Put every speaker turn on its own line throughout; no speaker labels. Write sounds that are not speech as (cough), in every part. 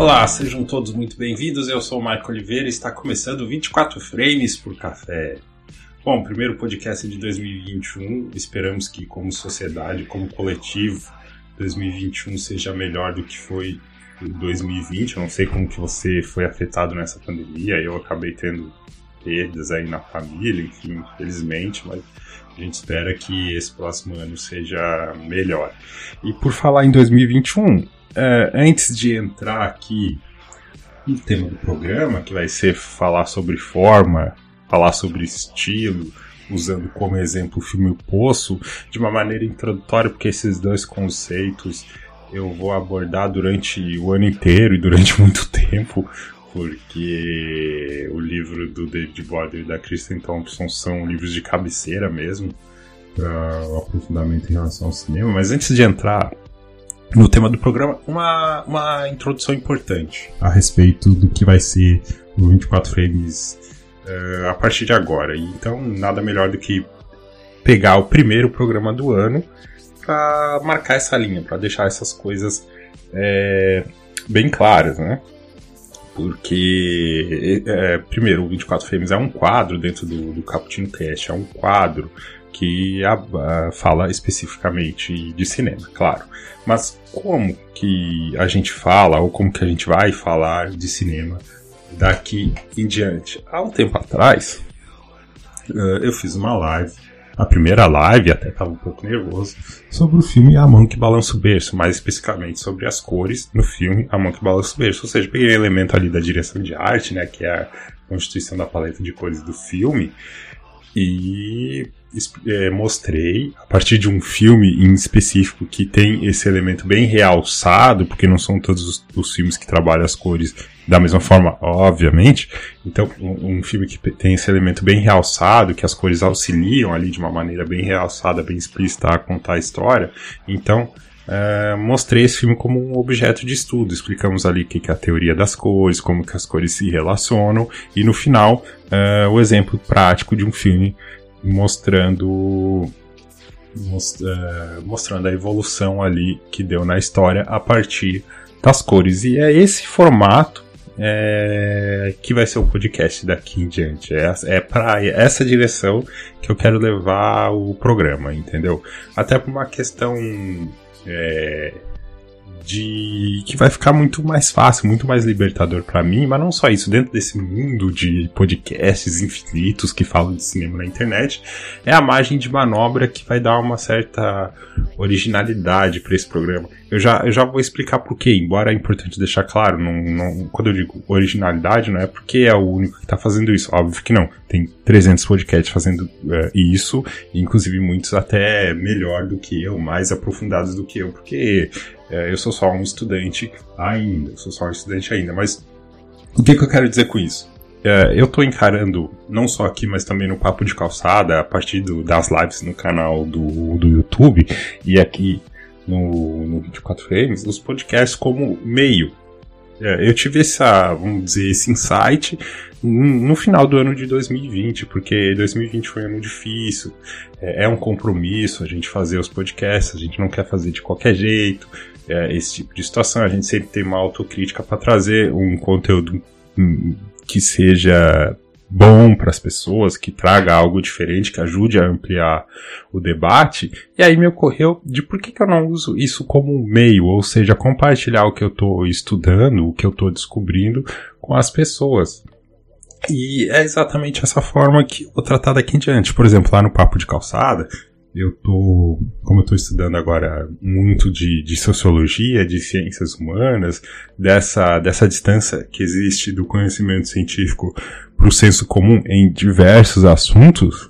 Olá, sejam todos muito bem-vindos. Eu sou o Marco Oliveira e está começando 24 frames por café. Bom, primeiro podcast de 2021. Esperamos que, como sociedade, como coletivo, 2021 seja melhor do que foi 2020. Eu não sei como que você foi afetado nessa pandemia. Eu acabei tendo perdas aí na família, enfim, infelizmente, mas a gente espera que esse próximo ano seja melhor. E por falar em 2021, é, antes de entrar aqui no tema do programa, que vai ser falar sobre forma, falar sobre estilo, usando como exemplo o filme O Poço, de uma maneira introdutória, porque esses dois conceitos eu vou abordar durante o ano inteiro e durante (laughs) muito tempo, porque o livro do David Border e da Kristen Thompson são livros de cabeceira mesmo, para o aprofundamento em relação ao cinema. Mas antes de entrar no tema do programa, uma, uma introdução importante a respeito do que vai ser o 24 Frames uh, a partir de agora. Então, nada melhor do que pegar o primeiro programa do ano para marcar essa linha, para deixar essas coisas é, bem claras, né? Porque, é, primeiro, o 24 Frames é um quadro dentro do, do Cappuccino Cast, é um quadro que a, a, fala especificamente de cinema, claro. Mas como que a gente fala, ou como que a gente vai falar de cinema daqui em diante? Há um tempo atrás, uh, eu fiz uma live, a primeira live, até estava um pouco nervoso, sobre o filme A Mão que Balança o Berço, mais especificamente sobre as cores no filme A Mão que Balança o Berço. Ou seja, peguei um elemento ali da direção de arte, né, que é a constituição da paleta de cores do filme, e é, mostrei, a partir de um filme em específico que tem esse elemento bem realçado, porque não são todos os, os filmes que trabalham as cores da mesma forma, obviamente. Então, um, um, filme que tem esse elemento bem realçado, que as cores auxiliam ali de uma maneira bem realçada, bem explícita a contar a história. Então, Uh, mostrei esse filme como um objeto de estudo. Explicamos ali o que é a teoria das cores, como que as cores se relacionam, e no final, uh, o exemplo prático de um filme mostrando mostrando a evolução ali que deu na história a partir das cores. E é esse formato é, que vai ser o podcast daqui em diante. É, é para essa direção que eu quero levar o programa, entendeu? Até por uma questão é, de que vai ficar muito mais fácil, muito mais libertador para mim, mas não só isso, dentro desse mundo de podcasts infinitos que falam de cinema na internet, é a margem de manobra que vai dar uma certa originalidade para esse programa. Eu já, eu já vou explicar por quê, embora é importante deixar claro, não, não, quando eu digo originalidade, não é porque é o único que está fazendo isso, óbvio que não. Tem 300 podcasts fazendo uh, isso, inclusive muitos até melhor do que eu, mais aprofundados do que eu, porque é, eu sou só um estudante ainda, sou só um estudante ainda, mas o que, que eu quero dizer com isso? É, eu estou encarando, não só aqui, mas também no Papo de Calçada, a partir do, das lives no canal do, do YouTube e aqui no, no 24 Frames, os podcasts como meio. É, eu tive essa, vamos dizer, esse insight no final do ano de 2020, porque 2020 foi um ano difícil, é, é um compromisso a gente fazer os podcasts, a gente não quer fazer de qualquer jeito, é, esse tipo de situação. A gente sempre tem uma autocrítica para trazer um conteúdo que seja bom para as pessoas, que traga algo diferente, que ajude a ampliar o debate. E aí me ocorreu de por que, que eu não uso isso como um meio, ou seja, compartilhar o que eu estou estudando, o que eu estou descobrindo com as pessoas. E é exatamente essa forma que eu vou tratar daqui em diante. Por exemplo, lá no Papo de Calçada, eu tô, como eu tô estudando agora muito de, de sociologia, de ciências humanas, dessa, dessa distância que existe do conhecimento científico para o senso comum em diversos assuntos,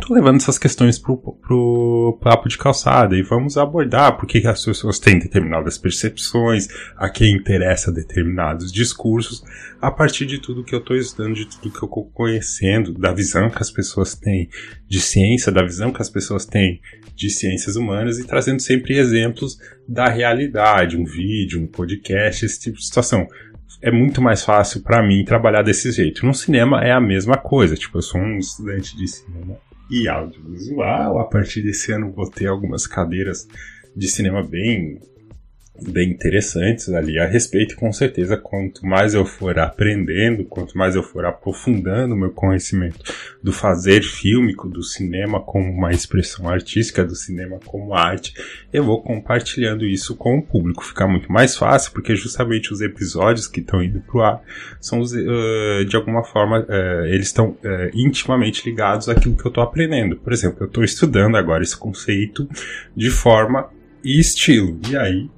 tô levando essas questões pro, pro papo de calçada e vamos abordar por que as pessoas têm determinadas percepções, a quem interessa determinados discursos, a partir de tudo que eu estou estudando, de tudo que eu estou conhecendo, da visão que as pessoas têm de ciência, da visão que as pessoas têm de ciências humanas e trazendo sempre exemplos da realidade, um vídeo, um podcast, esse tipo de situação é muito mais fácil para mim trabalhar desse jeito. No cinema é a mesma coisa, tipo, eu sou um estudante de cinema e audiovisual. A partir desse ano vou ter algumas cadeiras de cinema bem bem interessantes ali a respeito. Com certeza, quanto mais eu for aprendendo, quanto mais eu for aprofundando meu conhecimento do fazer fílmico, do cinema como uma expressão artística, do cinema como arte, eu vou compartilhando isso com o público. Fica muito mais fácil, porque justamente os episódios que estão indo pro ar são, uh, de alguma forma, uh, eles estão uh, intimamente ligados àquilo que eu estou aprendendo. Por exemplo, eu estou estudando agora esse conceito de forma e estilo. E aí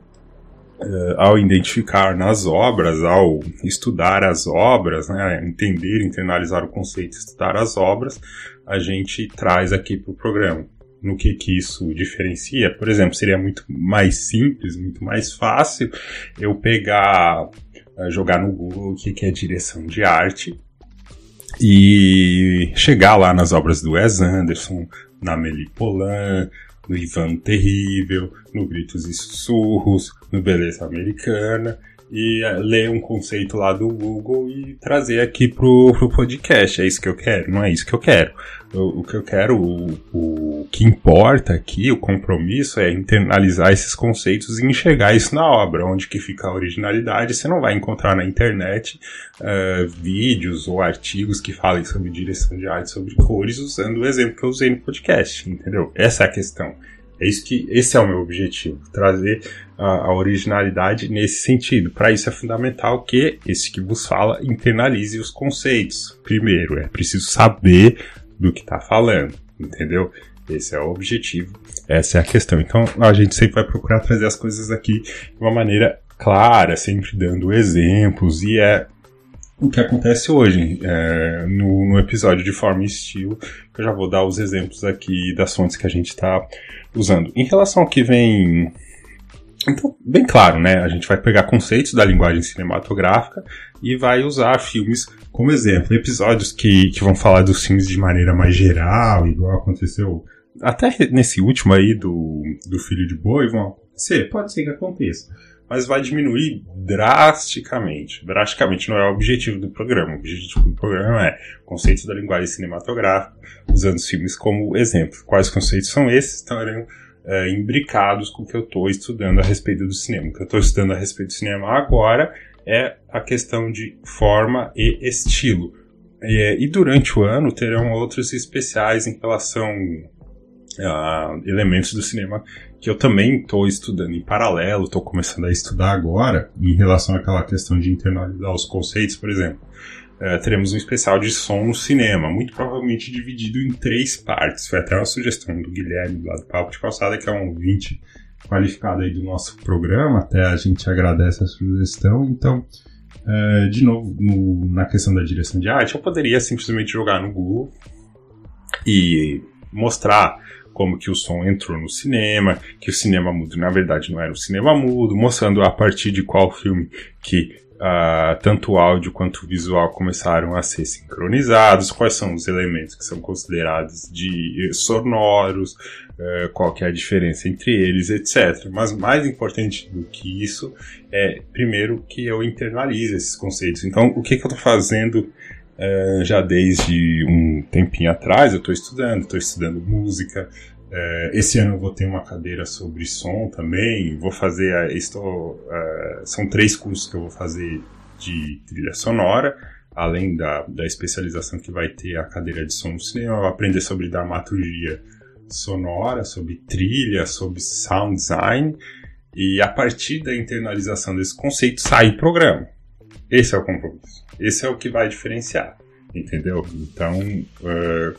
uh, ao identificar nas obras, ao estudar as obras, né, entender, internalizar o conceito, estudar as obras, a gente traz aqui para o programa. No que, que isso diferencia? Por exemplo, seria muito mais simples, muito mais fácil eu pegar, uh, jogar no Google o que, que é direção de arte e chegar lá nas obras do Wes Anderson, na Meli Polan, no Ivan Terrível, no Gritos e Sussurros, no Beleza Americana, e uh, ler um conceito lá do Google e trazer aqui pro, pro podcast. É isso que eu quero? Não é isso que eu quero. O, o que eu quero, o, o que importa aqui, o compromisso é internalizar esses conceitos e enxergar isso na obra, onde que fica a originalidade. Você não vai encontrar na internet uh, vídeos ou artigos que falem sobre direção de arte, sobre cores, usando o exemplo que eu usei no podcast, entendeu? Essa é a questão. É isso que esse é o meu objetivo, trazer a, a originalidade nesse sentido. Para isso é fundamental que esse que vos fala internalize os conceitos. Primeiro, é preciso saber do que está falando, entendeu? Esse é o objetivo, essa é a questão. Então a gente sempre vai procurar trazer as coisas aqui de uma maneira clara, sempre dando exemplos, e é o que acontece hoje é, no, no, episódio de forma e estilo, que eu já vou dar os exemplos aqui das fontes que a gente está usando. Em relação ao que vem. Então, bem claro, né? A gente vai pegar conceitos da linguagem cinematográfica e vai usar filmes como exemplo. Episódios que, que vão falar dos filmes de maneira mais geral, igual aconteceu até nesse último aí do, do Filho de Boi, vão acontecer. Pode ser que aconteça mas vai diminuir drasticamente. Drasticamente não é o objetivo do programa. O objetivo do programa é conceitos da linguagem cinematográfica, usando os filmes como exemplo. Quais conceitos são esses? Estarão é, imbricados com o que eu estou estudando a respeito do cinema. O que eu estou estudando a respeito do cinema agora é a questão de forma e estilo. E, e durante o ano terão outros especiais em relação a elementos do cinema que eu também estou estudando em paralelo, estou começando a estudar agora, em relação àquela questão de internalizar os conceitos, por exemplo. É, teremos um especial de som no cinema, muito provavelmente dividido em três partes. Foi até uma sugestão do Guilherme lá do Papo de Calçada, que é um ouvinte qualificado aí do nosso programa, até a gente agradece a sugestão. Então, é, de novo, no, na questão da direção de arte, eu poderia simplesmente jogar no Google e mostrar como que o som entrou no cinema, que o cinema mudo na verdade não era o cinema mudo, mostrando a partir de qual filme que uh, tanto o áudio quanto o visual começaram a ser sincronizados, quais são os elementos que são considerados de sonoros, uh, qual que é a diferença entre eles, etc. Mas mais importante do que isso é, primeiro, que eu internalize esses conceitos. Então, o que, que eu estou fazendo é, já desde um tempinho atrás eu estou estudando, estou estudando música. É, esse ano eu vou ter uma cadeira sobre som também. Vou fazer, estou, é, são três cursos que eu vou fazer de trilha sonora, além da, da especialização que vai ter a cadeira de som no cinema. Eu vou aprender sobre dramaturgia sonora, sobre trilha, sobre sound design. E a partir da internalização desse conceito sai programa. Esse é o compromisso. Esse é o que vai diferenciar, entendeu? Então, uh,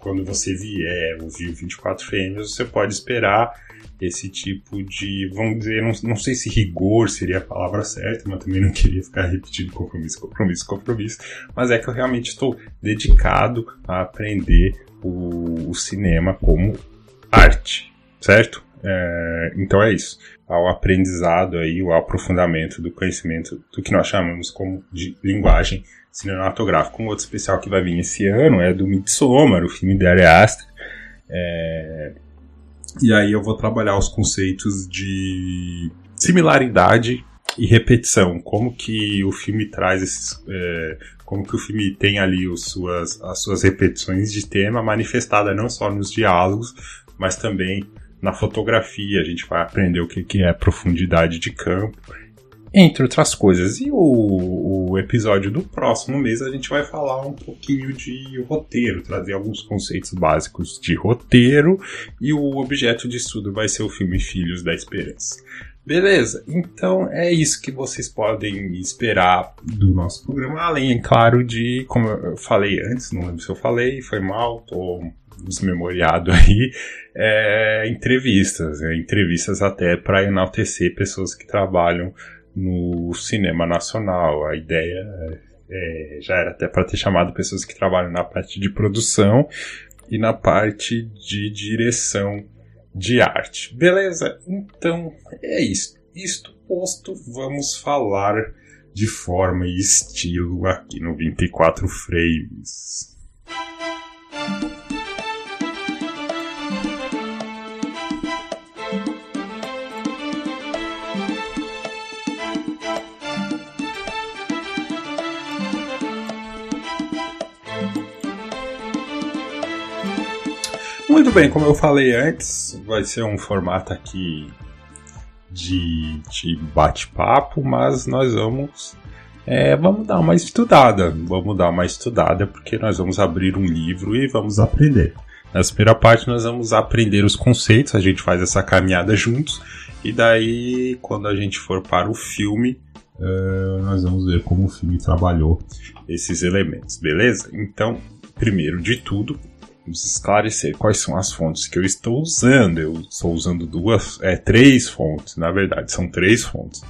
quando você vier ouvir 24 frames, você pode esperar esse tipo de, vamos dizer, não, não sei se rigor seria a palavra certa, mas também não queria ficar repetindo compromisso, compromisso, compromisso, mas é que eu realmente estou dedicado a aprender o, o cinema como arte, certo? É, então é isso. Ao aprendizado aí, o aprofundamento do conhecimento do que nós chamamos como de linguagem cinematográfica. Um outro especial que vai vir esse ano é do Midsommar, o filme de Ari Aster. É, e aí eu vou trabalhar os conceitos de similaridade e repetição. Como que o filme traz esses. É, como que o filme tem ali os suas, as suas repetições de tema manifestada não só nos diálogos, mas também na fotografia, a gente vai aprender o que, que é profundidade de campo, entre outras coisas. E o, o, episódio do próximo mês a gente vai falar um pouquinho de roteiro, trazer alguns conceitos básicos de roteiro, e o objeto de estudo vai ser o filme Filhos da Esperança. Beleza, então é isso que vocês podem esperar do nosso programa, além, claro, de, como eu falei antes, não lembro se eu falei, foi mal, tô desmemoriado aí, é, entrevistas, é, entrevistas até para enaltecer pessoas que trabalham no cinema nacional. A ideia é, já era até para ter chamado pessoas que trabalham na parte de produção e na parte de direção de arte. Beleza? Então é isso. Isto posto, vamos falar de forma e estilo aqui no 24 frames. Muito bem, como eu falei antes, vai ser um formato aqui de, de bate-papo, mas nós vamos é, vamos dar uma estudada, vamos dar uma estudada porque nós vamos abrir um livro e vamos aprender. Nessa primeira parte nós vamos aprender os conceitos, a gente faz essa caminhada juntos e daí quando a gente for para o filme uh, nós vamos ver como o filme trabalhou esses elementos, beleza? Então, primeiro de tudo, esclarecer quais são as fontes que eu estou usando. Eu estou usando duas, é, três fontes, na verdade, são três fontes.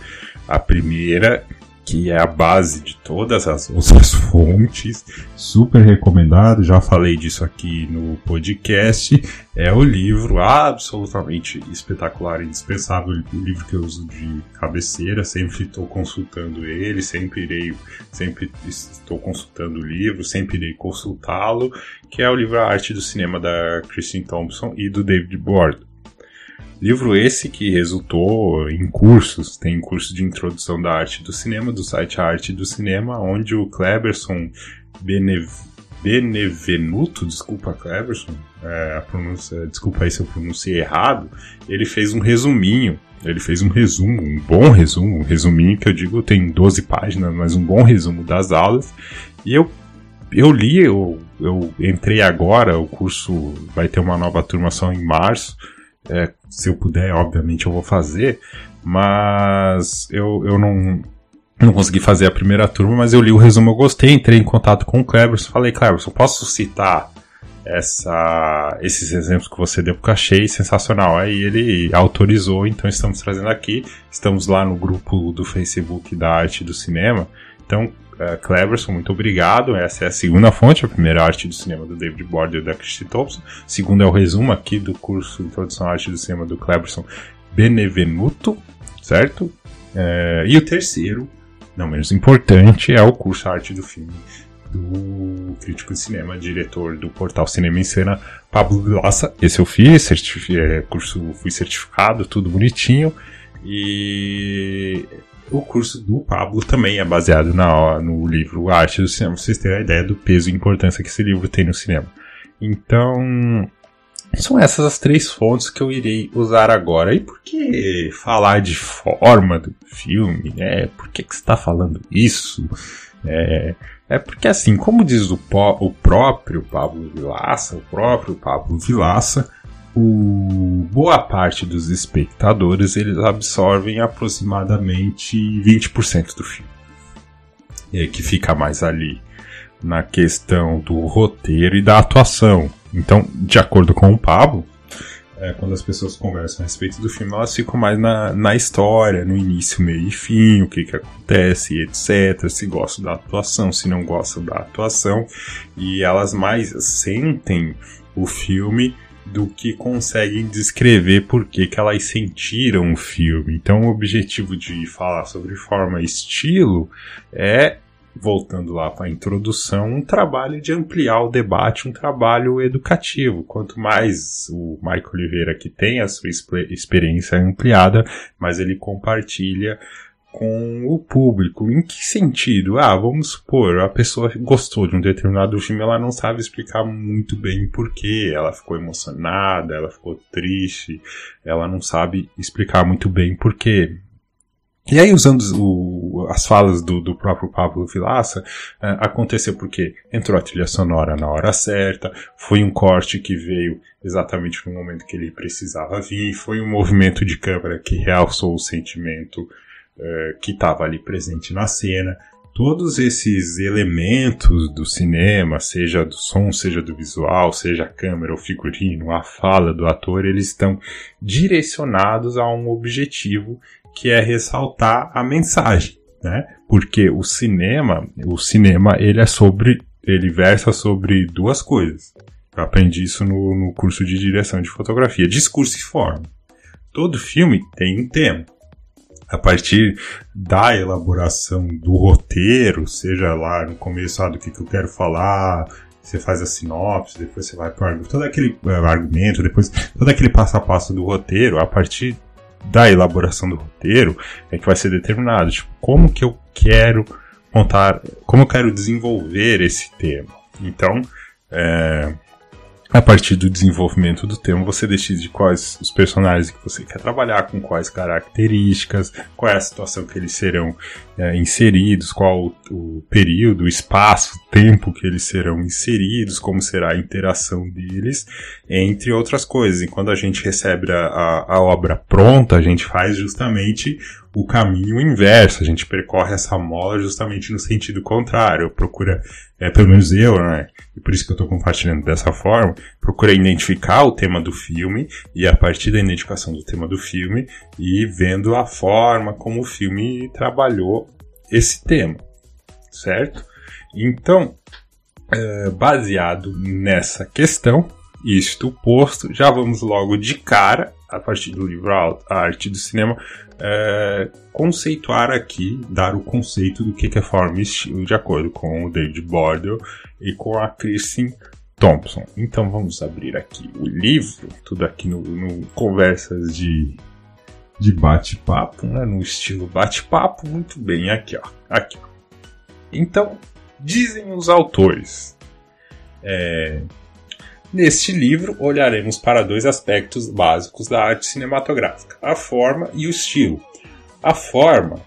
A primeira que é a base de todas as outras (laughs) fontes. Super recomendado, já falei disso aqui no podcast. É o livro absolutamente espetacular, indispensável, o livro que eu uso de cabeceira. Sempre estou consultando ele, sempre irei, sempre estou consultando o livro, sempre irei consultá-lo, que é o livro A Arte do Cinema da Christine Thompson e do David Bord. Livro esse que resultou em cursos, tem curso de introdução da arte do cinema, do site Arte do Cinema, onde o Kleberson Benev Benevenuto, desculpa Cleverson, é, a pronúncia, desculpa aí se eu pronunciei errado, ele fez um resuminho, ele fez um resumo, um bom resumo, um resuminho que eu digo tem 12 páginas, mas um bom resumo das aulas, e eu, eu li, eu, eu entrei agora, o curso vai ter uma nova turma só em março, é, se eu puder, obviamente eu vou fazer, mas eu, eu não, não consegui fazer a primeira turma, mas eu li o resumo, eu gostei, entrei em contato com o Cleberson, falei, Cleberson, posso citar essa, esses exemplos que você deu, porque achei sensacional. Aí ele autorizou, então estamos trazendo aqui, estamos lá no grupo do Facebook da Arte do Cinema, então uh, Cleverson, muito obrigado. Essa é a segunda fonte, a primeira arte do cinema do David Border e da Christy Thompson. Segundo é o resumo aqui do curso Introdução à Arte do Cinema do Cleverson Benevenuto, certo? Uh, e o terceiro, não menos importante, é o curso Arte do Filme do crítico de cinema, diretor do portal Cinema em Cena, Pablo Vilaça. Esse eu fiz, certific... É, curso, fui certificado, tudo bonitinho. E o curso do Pablo também é baseado na, no livro Arte do Cinema, pra vocês terem a ideia do peso e importância que esse livro tem no cinema. Então, são essas as três fontes que eu irei usar agora. E por que falar de forma do filme? Né? Por que, que você está falando isso? É, é porque assim, como diz o, o próprio Pablo Vilaça, o próprio Pablo Vilaça, o, boa parte dos espectadores eles absorvem aproximadamente 20% do filme. E aí que fica mais ali na questão do roteiro e da atuação. Então, de acordo com o Pablo, é, quando as pessoas conversam a respeito do filme, elas ficam mais na, na história, no início, meio e fim, o que, que acontece, etc. Se gostam da atuação, se não gostam da atuação. E elas mais sentem o filme do que conseguem descrever por que, elas sentiram o filme. Então, o objetivo de falar sobre forma e estilo é, voltando lá para a introdução, um trabalho de ampliar o debate, um trabalho educativo. Quanto mais o Michael Oliveira que tem a sua experiência ampliada, mais ele compartilha com o público. Em que sentido? Ah, vamos supor, a pessoa gostou de um determinado filme, ela não sabe explicar muito bem porquê, ela ficou emocionada, ela ficou triste, ela não sabe explicar muito bem porquê. E aí, usando o, as falas do, do próprio Pablo Vilaça, uh, aconteceu porque entrou a trilha sonora na hora certa, foi um corte que veio exatamente no momento que ele precisava vir, foi um movimento de câmera que realçou o sentimento uh, que estava ali presente na cena. Todos esses elementos do cinema, seja do som, seja do visual, seja a câmera, o figurino, a fala do ator, eles estão direcionados a um objetivo que é ressaltar a mensagem, né? Porque o cinema, o cinema ele é sobre, ele versa sobre duas coisas. Eu aprendi isso no, no curso de direção de fotografia, discurso e forma. Todo filme tem um tema. A partir da elaboração do roteiro, seja lá no começo ah, do que, que eu quero falar, você faz a sinopse, depois você vai para todo aquele uh, argumento, depois todo aquele passo a passo do roteiro, a partir da elaboração do roteiro é que vai ser determinado. Tipo, como que eu quero montar, como eu quero desenvolver esse tema. Então, é, a partir do desenvolvimento do tema, você decide quais os personagens que você quer trabalhar, com quais características, qual é a situação que eles serão é, inseridos, qual o, período, o espaço, o tempo que eles serão inseridos, como será a interação deles, entre outras coisas. E quando a gente recebe a, a, a obra pronta, a gente faz justamente o caminho inverso, a gente percorre essa mola justamente no sentido contrário, procura, é, pelo menos eu, né, e por isso que eu estou compartilhando dessa forma, procura identificar o tema do filme, e a partir da identificação do tema do filme, e vendo a forma como o filme trabalhou esse tema, certo? Então, é, baseado nessa questão, isto posto, já vamos logo de cara, a partir do livro A Arte do Cinema, é, conceituar aqui, dar o conceito do que é forma e estilo, de acordo com o David Bordel e com a Kristen Thompson. Então vamos abrir aqui o livro, tudo aqui no, no conversas de, de bate-papo, né? no estilo bate-papo, muito bem, aqui ó, aqui ó. Então, dizem os autores, é, Neste livro, olharemos para dois aspectos básicos da arte cinematográfica: a forma e o estilo. A forma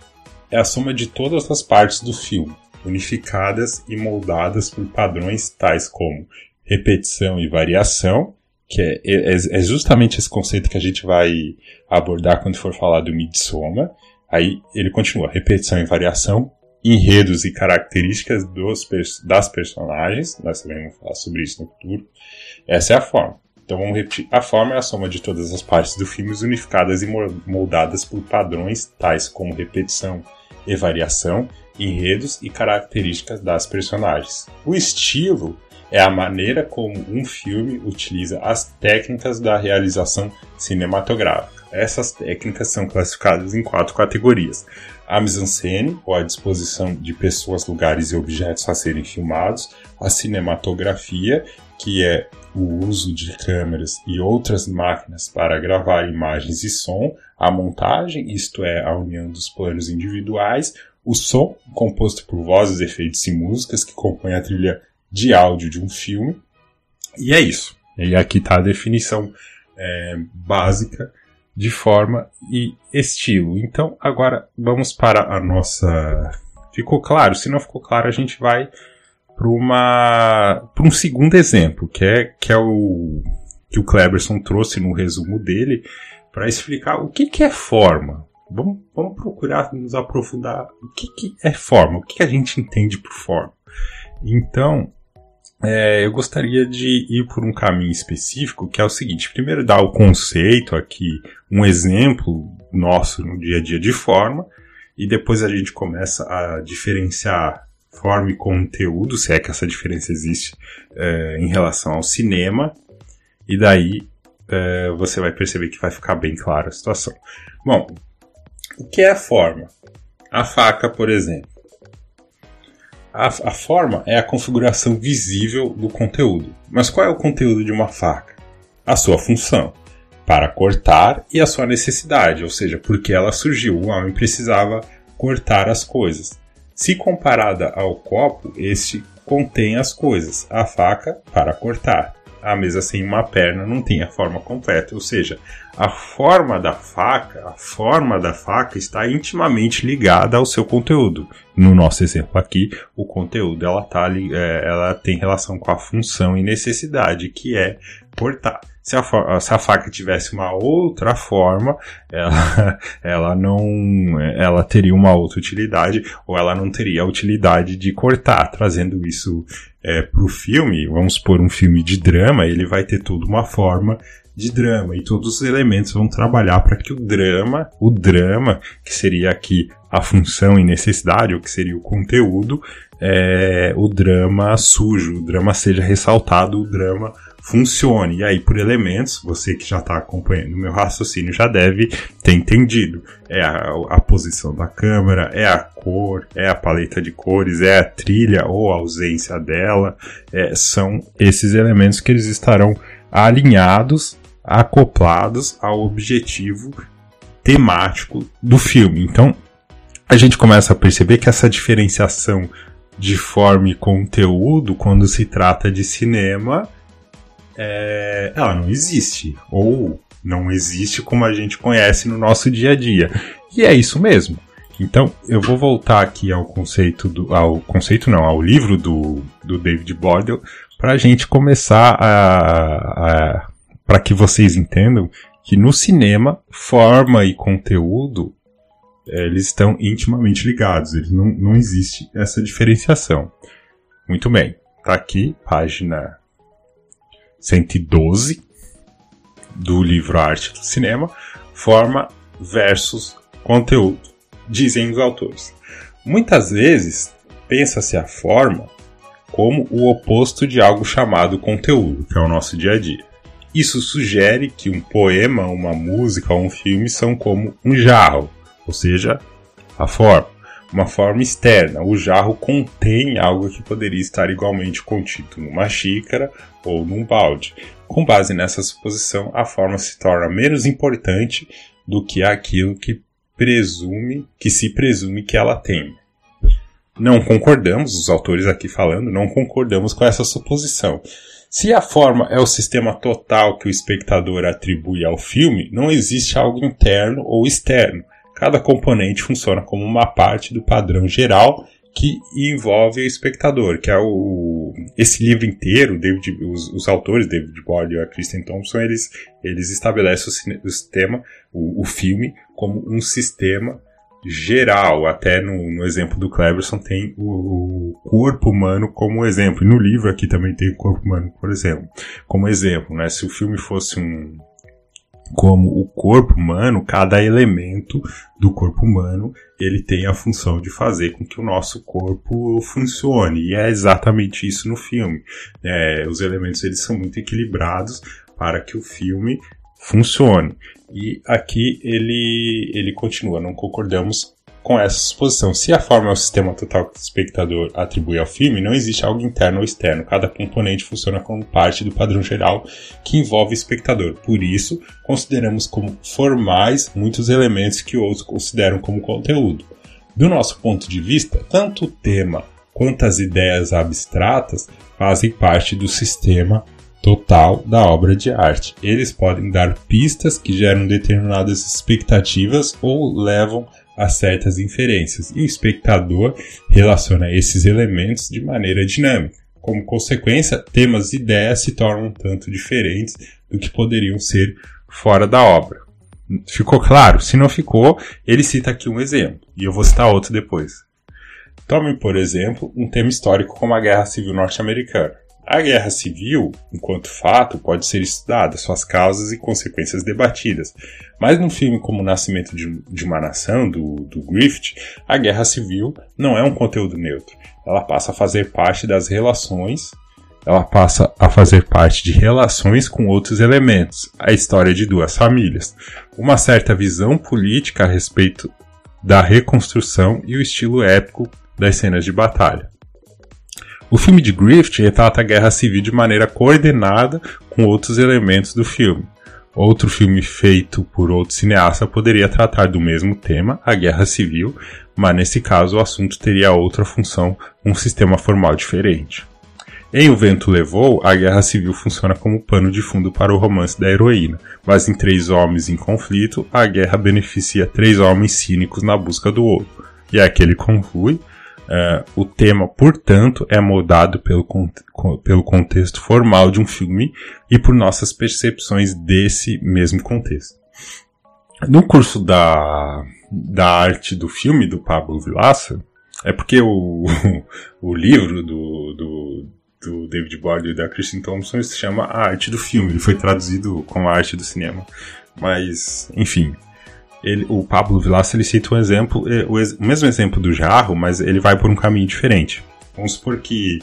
é a soma de todas as partes do filme, unificadas e moldadas por padrões tais como repetição e variação, que é, é, é justamente esse conceito que a gente vai abordar quando for falar do Midsommar. Aí ele continua: repetição e variação, enredos e características dos, das personagens. Nós também vamos falar sobre isso no futuro. Essa é a forma. Então vamos repetir. A forma é a soma de todas as partes do filme unificadas e moldadas por padrões tais como repetição e variação, enredos e características das personagens. O estilo é a maneira como um filme utiliza as técnicas da realização cinematográfica. Essas técnicas são classificadas em quatro categorias: a mise-en-scène, ou a disposição de pessoas, lugares e objetos a serem filmados, a cinematografia, que é o uso de câmeras e outras máquinas para gravar imagens e som, a montagem, isto é, a união dos planos individuais, o som, composto por vozes, efeitos e músicas que compõem a trilha de áudio de um filme. E é isso. E aqui está a definição é, básica de forma e estilo. Então, agora vamos para a nossa. Ficou claro? Se não ficou claro, a gente vai para uma para um segundo exemplo, que é que é o que o Cleberson trouxe no resumo dele para explicar o que, que é forma. Vamos, vamos procurar nos aprofundar o que, que é forma, o que, que a gente entende por forma. Então, é, eu gostaria de ir por um caminho específico, que é o seguinte: primeiro dar o conceito aqui, um exemplo nosso no dia a dia de forma, e depois a gente começa a diferenciar forma e conteúdo, se é que essa diferença existe, é, em relação ao cinema, e daí é, você vai perceber que vai ficar bem clara a situação. Bom, o que é a forma? A faca, por exemplo. A, a forma é a configuração visível do conteúdo. Mas qual é o conteúdo de uma faca? A sua função para cortar e a sua necessidade, ou seja, porque ela surgiu. O homem precisava cortar as coisas. Se comparada ao copo, este contém as coisas, a faca para cortar. A mesa sem uma perna não tem a forma completa, ou seja, a forma da faca, a forma da faca está intimamente ligada ao seu conteúdo. No nosso exemplo aqui, o conteúdo ela, tá, é, ela tem relação com a função e necessidade, que é cortar. Se a, se a faca tivesse uma outra forma, (laughs) ela, ela não, ela teria uma outra utilidade, ou ela não teria a utilidade de cortar, trazendo isso é, para o filme. Vamos supor um filme de drama, ele vai ter toda uma forma de drama e todos os elementos vão trabalhar para que o drama, o drama, que seria aqui a função e necessidade, ou que seria o conteúdo, é, o drama sujo, o drama seja ressaltado, o drama funcione. E aí, por elementos, você que já está acompanhando o meu raciocínio já deve ter entendido. É a, a, posição da câmera, é a cor, é a paleta de cores, é a trilha ou a ausência dela. É, são esses elementos que eles estarão alinhados, acoplados ao objetivo temático do filme. Então, a gente começa a perceber que essa diferenciação de forma e conteúdo, quando se trata de cinema, é, ela não existe. Ou não existe como a gente conhece no nosso dia a dia. E é isso mesmo. Então, eu vou voltar aqui ao conceito do. ao conceito não, ao livro do, do David Bordel, para a gente começar a, a para que vocês entendam que no cinema, forma e conteúdo é, eles estão intimamente ligados, eles não, não existe essa diferenciação. Muito bem, tá aqui, página 112 do livro Arte do Cinema, forma versus conteúdo, dizem os autores. Muitas vezes pensa-se a forma como o oposto de algo chamado conteúdo, que é o nosso dia a dia. Isso sugere que um poema, uma música ou um filme são como um jarro, ou seja, a forma uma forma externa. O jarro contém algo que poderia estar igualmente contido numa xícara ou num balde. Com base nessa suposição, a forma se torna menos importante do que aquilo que presume, que se presume que ela tem. Não concordamos, os autores aqui falando, não concordamos com essa suposição. Se a forma é o sistema total que o espectador atribui ao filme, não existe algo interno ou externo. Cada componente (laughs) funciona como uma parte do padrão geral que envolve o espectador, que é o esse livro inteiro, David, os, os autores David Boyle e a Kristen Thompson, eles eles estabelecem o, sistema, o, o, filme como um sistema geral. Até no, no exemplo do Cleverson tem o, o, corpo humano como exemplo. E no livro aqui também tem o corpo humano, por exemplo, como exemplo, né? Se o filme fosse um como o corpo humano, cada elemento do corpo humano, ele tem a função de fazer com que o nosso corpo funcione. E é exatamente isso no filme. É, os elementos eles são muito equilibrados para que o filme funcione. E aqui ele, ele continua, não concordamos com essa suposição. Se a forma é o sistema total que o espectador atribui ao filme, não existe algo interno ou externo. Cada componente funciona como parte do padrão geral que envolve o espectador. Por isso, consideramos como formais muitos elementos que outros consideram como conteúdo. Do nosso ponto de vista, tanto o tema quanto as ideias abstratas fazem parte do sistema total da obra de arte. Eles podem dar pistas que geram determinadas expectativas ou levam a certas inferências, e o espectador relaciona esses elementos de maneira dinâmica. Como consequência, temas e ideias se tornam um tanto diferentes do que poderiam ser fora da obra. Ficou claro? Se não ficou, ele cita aqui um exemplo, e eu vou citar outro depois. Tome, por exemplo, um tema histórico como a Guerra Civil Norte-Americana. A guerra civil, enquanto fato, pode ser estudada, suas causas e consequências debatidas. Mas num filme como O Nascimento de, uma Nação, do, do Griffith, a guerra civil não é um conteúdo neutro. Ela passa a fazer parte das relações, ela passa a fazer parte de relações com outros elementos, a história de duas famílias, uma certa visão política a respeito da reconstrução e o estilo épico das cenas de batalha. O filme de Griffith retrata a guerra civil de maneira coordenada com outros elementos do filme. Outro filme feito por outro cineasta poderia tratar do mesmo tema, a guerra civil, mas nesse caso o assunto teria outra função, um sistema formal diferente. Em O Vento Levou, a guerra civil funciona como pano de fundo para o romance da heroína, mas em Três Homens em Conflito, a guerra beneficia três homens cínicos na busca do outro. E é que ele conclui, uh, o tema, portanto, é moldado pelo, pelo contexto formal de um filme e por nossas percepções desse mesmo contexto. No curso da, da arte do filme do Pablo Vilaça, é porque o, (laughs) o livro do, do do David Borde e da Kristen Thompson se chama A Arte do Filme. Ele foi traduzido como A Arte do Cinema. Mas, enfim. Ele, o Pablo Vilaça ele cita um exemplo, o, o, mesmo exemplo do jarro, mas ele vai por um caminho diferente. Vamos supor que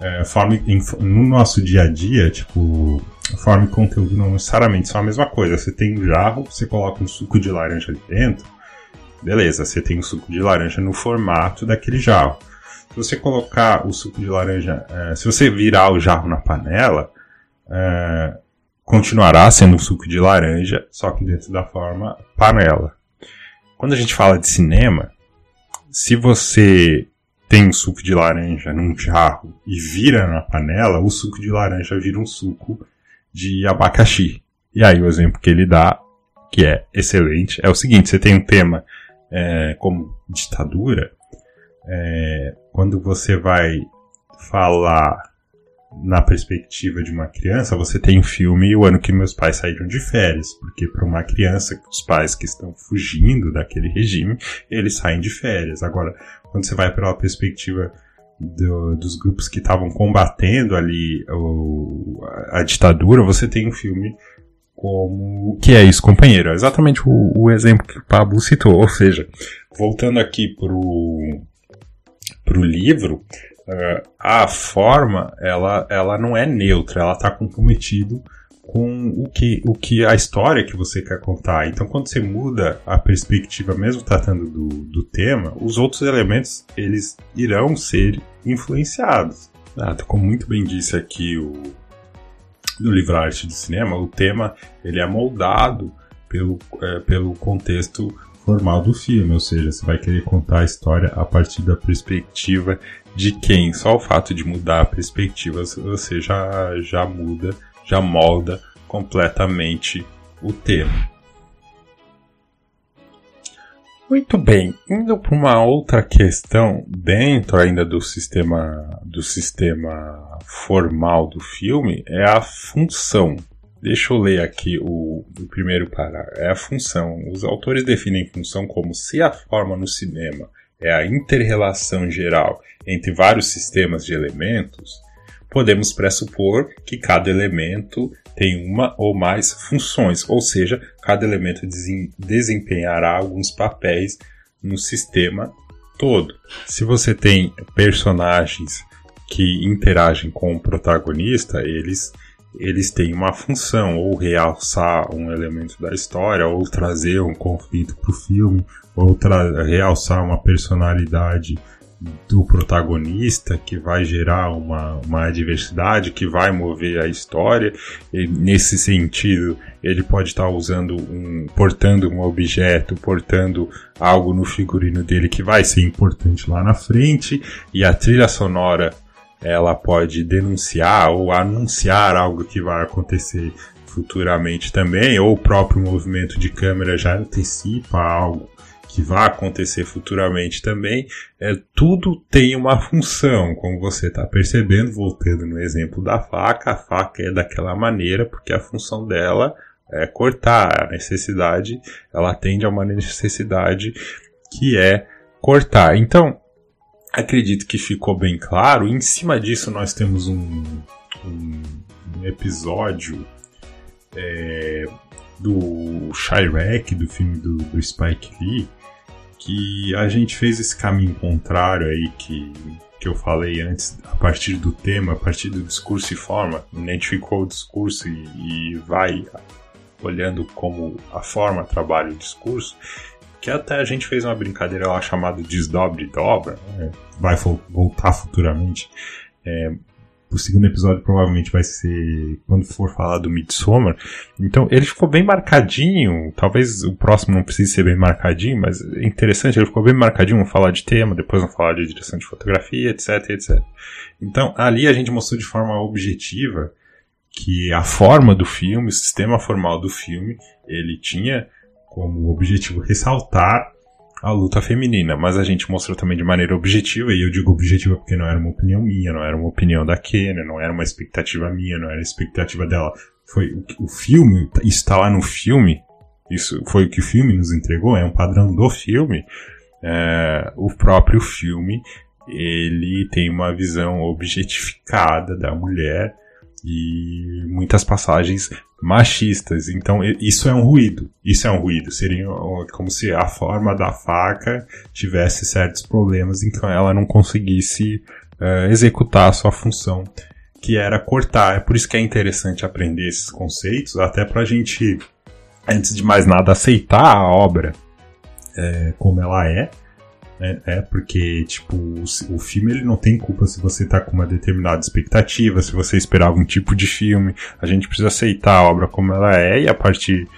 é, em, no nosso dia a dia, tipo, forma e conteúdo não necessariamente são a mesma coisa. Você tem um jarro, você coloca um suco de laranja ali dentro, beleza, você tem um suco de laranja no formato daquele jarro. Se você colocar o suco de laranja, é, se você virar o jarro na panela, é, continuará sendo um suco de laranja, só que dentro da forma panela. Quando a gente fala de cinema, se você tem um suco de laranja num jarro e vira na panela, o suco de laranja vira um suco de abacaxi. E aí o exemplo que ele dá, que é excelente, é o seguinte: você tem um tema é, como ditadura, é, quando você vai falar na perspectiva de uma criança, você tem um filme O Ano que Meus Pais Saíram de Férias, porque para uma criança, os pais que estão fugindo daquele regime, eles saem de férias. Agora, quando você vai pela perspectiva do, dos grupos que estavam combatendo ali o, a, a, ditadura, você tem um filme como que é isso, companheiro? É exatamente o, o exemplo que o Pablo citou. Ou seja, voltando aqui para o para o livro, a forma ela, ela não é neutra, ela está comprometido com o que, o que a história que você quer contar. Então, quando você muda a perspectiva, mesmo tratando do, do tema, os outros elementos eles irão ser influenciados. Ah, como muito bem disse aqui o no livro Arte do Cinema, o tema ele é moldado pelo, é, pelo contexto formal do filme, ou seja, você vai querer contar a história a partir da perspectiva de quem. Só o fato de mudar a perspectiva você já, já muda, já molda completamente o tema. Muito bem, indo para uma outra questão dentro ainda do sistema do sistema formal do filme é a função Deixa eu ler aqui o, o primeiro parágrafo. É a função. Os autores definem função como se a forma no cinema é a interrelação geral entre vários sistemas de elementos, podemos pressupor que cada elemento tem uma ou mais funções, ou seja, cada elemento desempenhará alguns papéis no sistema todo. Se você tem personagens que interagem com o protagonista, eles eles têm uma função, ou realçar um elemento da história, ou trazer um conflito para o filme, ou realçar uma personalidade do protagonista que vai gerar uma, uma adversidade que vai mover a história. E nesse sentido, ele pode estar usando um, portando um objeto, portando algo no figurino dele que vai ser importante lá na frente, e a trilha sonora ela pode denunciar ou anunciar algo que vai acontecer futuramente também, ou o próprio movimento de câmera já antecipa algo que vai acontecer futuramente também, é, tudo tem uma função, como você está percebendo, voltando no exemplo da faca, a faca é daquela maneira porque a função dela é cortar, a necessidade, ela atende a uma necessidade que é cortar. Então, acredito que ficou bem claro. Em cima disso, nós temos um, um, um episódio é, do Chirac, do filme do, do, Spike Lee, que a gente fez esse caminho contrário aí que, que eu falei antes, a partir do tema, a partir do discurso e forma, identificou o discurso e, e vai olhando como a forma trabalha o discurso que até a gente fez uma brincadeira lá chamada Desdobre Dobra, né? vai voltar futuramente, é, o segundo episódio provavelmente vai ser quando for falar do Midsommar. Então ele ficou bem marcadinho. Talvez o próximo não precise ser bem marcadinho, mas é interessante, ele ficou bem marcadinho. Vamos falar de tema, depois vamos falar de direção de fotografia, etc, etc. Então ali a gente mostrou de forma objetiva que a forma do filme, o sistema formal do filme, ele tinha como objetivo ressaltar a luta feminina, mas a gente mostrou também de maneira objetiva, e eu digo objetiva porque não era uma opinião minha, não era uma opinião da Kenia, não era uma expectativa minha, não era expectativa dela. Foi o, o filme, está lá no filme, isso foi o que o filme nos entregou, é um padrão do filme. É, o próprio filme ele tem uma visão objetificada da mulher e muitas passagens machistas. Então isso é um ruído. Isso é um ruído. Seria como se a forma da faca tivesse certos problemas em que ela não conseguisse uh, executar a sua função, que era cortar. É por isso que é interessante aprender esses conceitos, até para a gente, antes de mais nada, aceitar a obra é, como ela é é, é, porque, tipo, o, o, filme ele não tem culpa se você tá com uma determinada expectativa, se você esperava um tipo de filme. A gente precisa aceitar a obra como ela é e a partir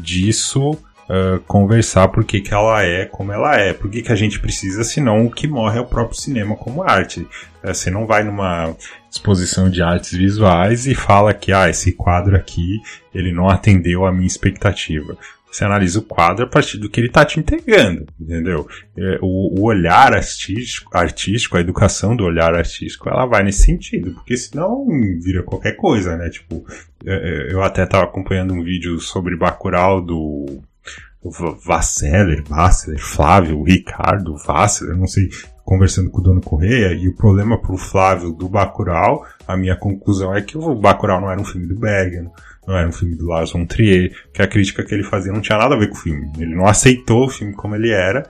disso uh, conversar por que, que ela é como ela é. Por que, que a gente precisa, senão o que morre é o próprio cinema como arte. Uh, você não vai numa exposição de artes visuais e fala que, ah, esse quadro aqui, ele não atendeu a minha expectativa. Você analisa o quadro a partir do que ele está te entregando, entendeu? É, o, o, olhar artístico, artístico, a educação do olhar artístico, ela vai nesse sentido, porque senão vira qualquer coisa, né? Tipo, é, é, eu até estava acompanhando um vídeo sobre Bacurau do Vasseler, Vasseler, Flávio, Ricardo, Vasseler, não sei, conversando com o Dono Correia, e o problema pro Flávio do Bacurau, a minha conclusão é que o Bacurau não era um filme do Bergman, não era um filme do Lars von Trier, que a crítica que ele fazia não tinha nada a ver com o filme. Ele não aceitou o filme como ele era.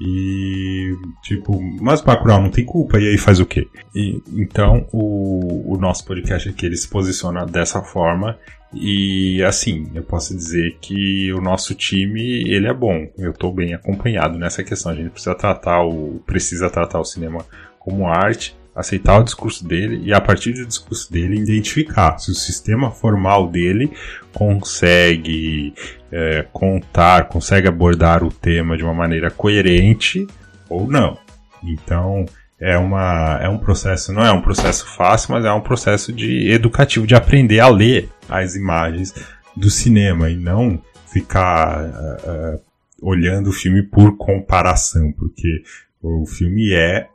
E, tipo, mas Bacurau não tem culpa, e aí faz o quê? E, então, o, o nosso podcast aqui, ele se posiciona dessa forma, e, assim, eu posso dizer que o nosso time, ele é bom. Eu estou bem acompanhado nessa questão. A gente precisa tratar o, precisa tratar o cinema como arte, aceitar o discurso dele e a partir do discurso dele identificar se o sistema formal dele consegue é, contar, consegue abordar o tema de uma maneira coerente ou não. Então é, uma, é um processo, não é um processo fácil, mas é um processo de educativo de aprender a ler as imagens do cinema e não ficar uh, uh, olhando o filme por comparação, porque o filme é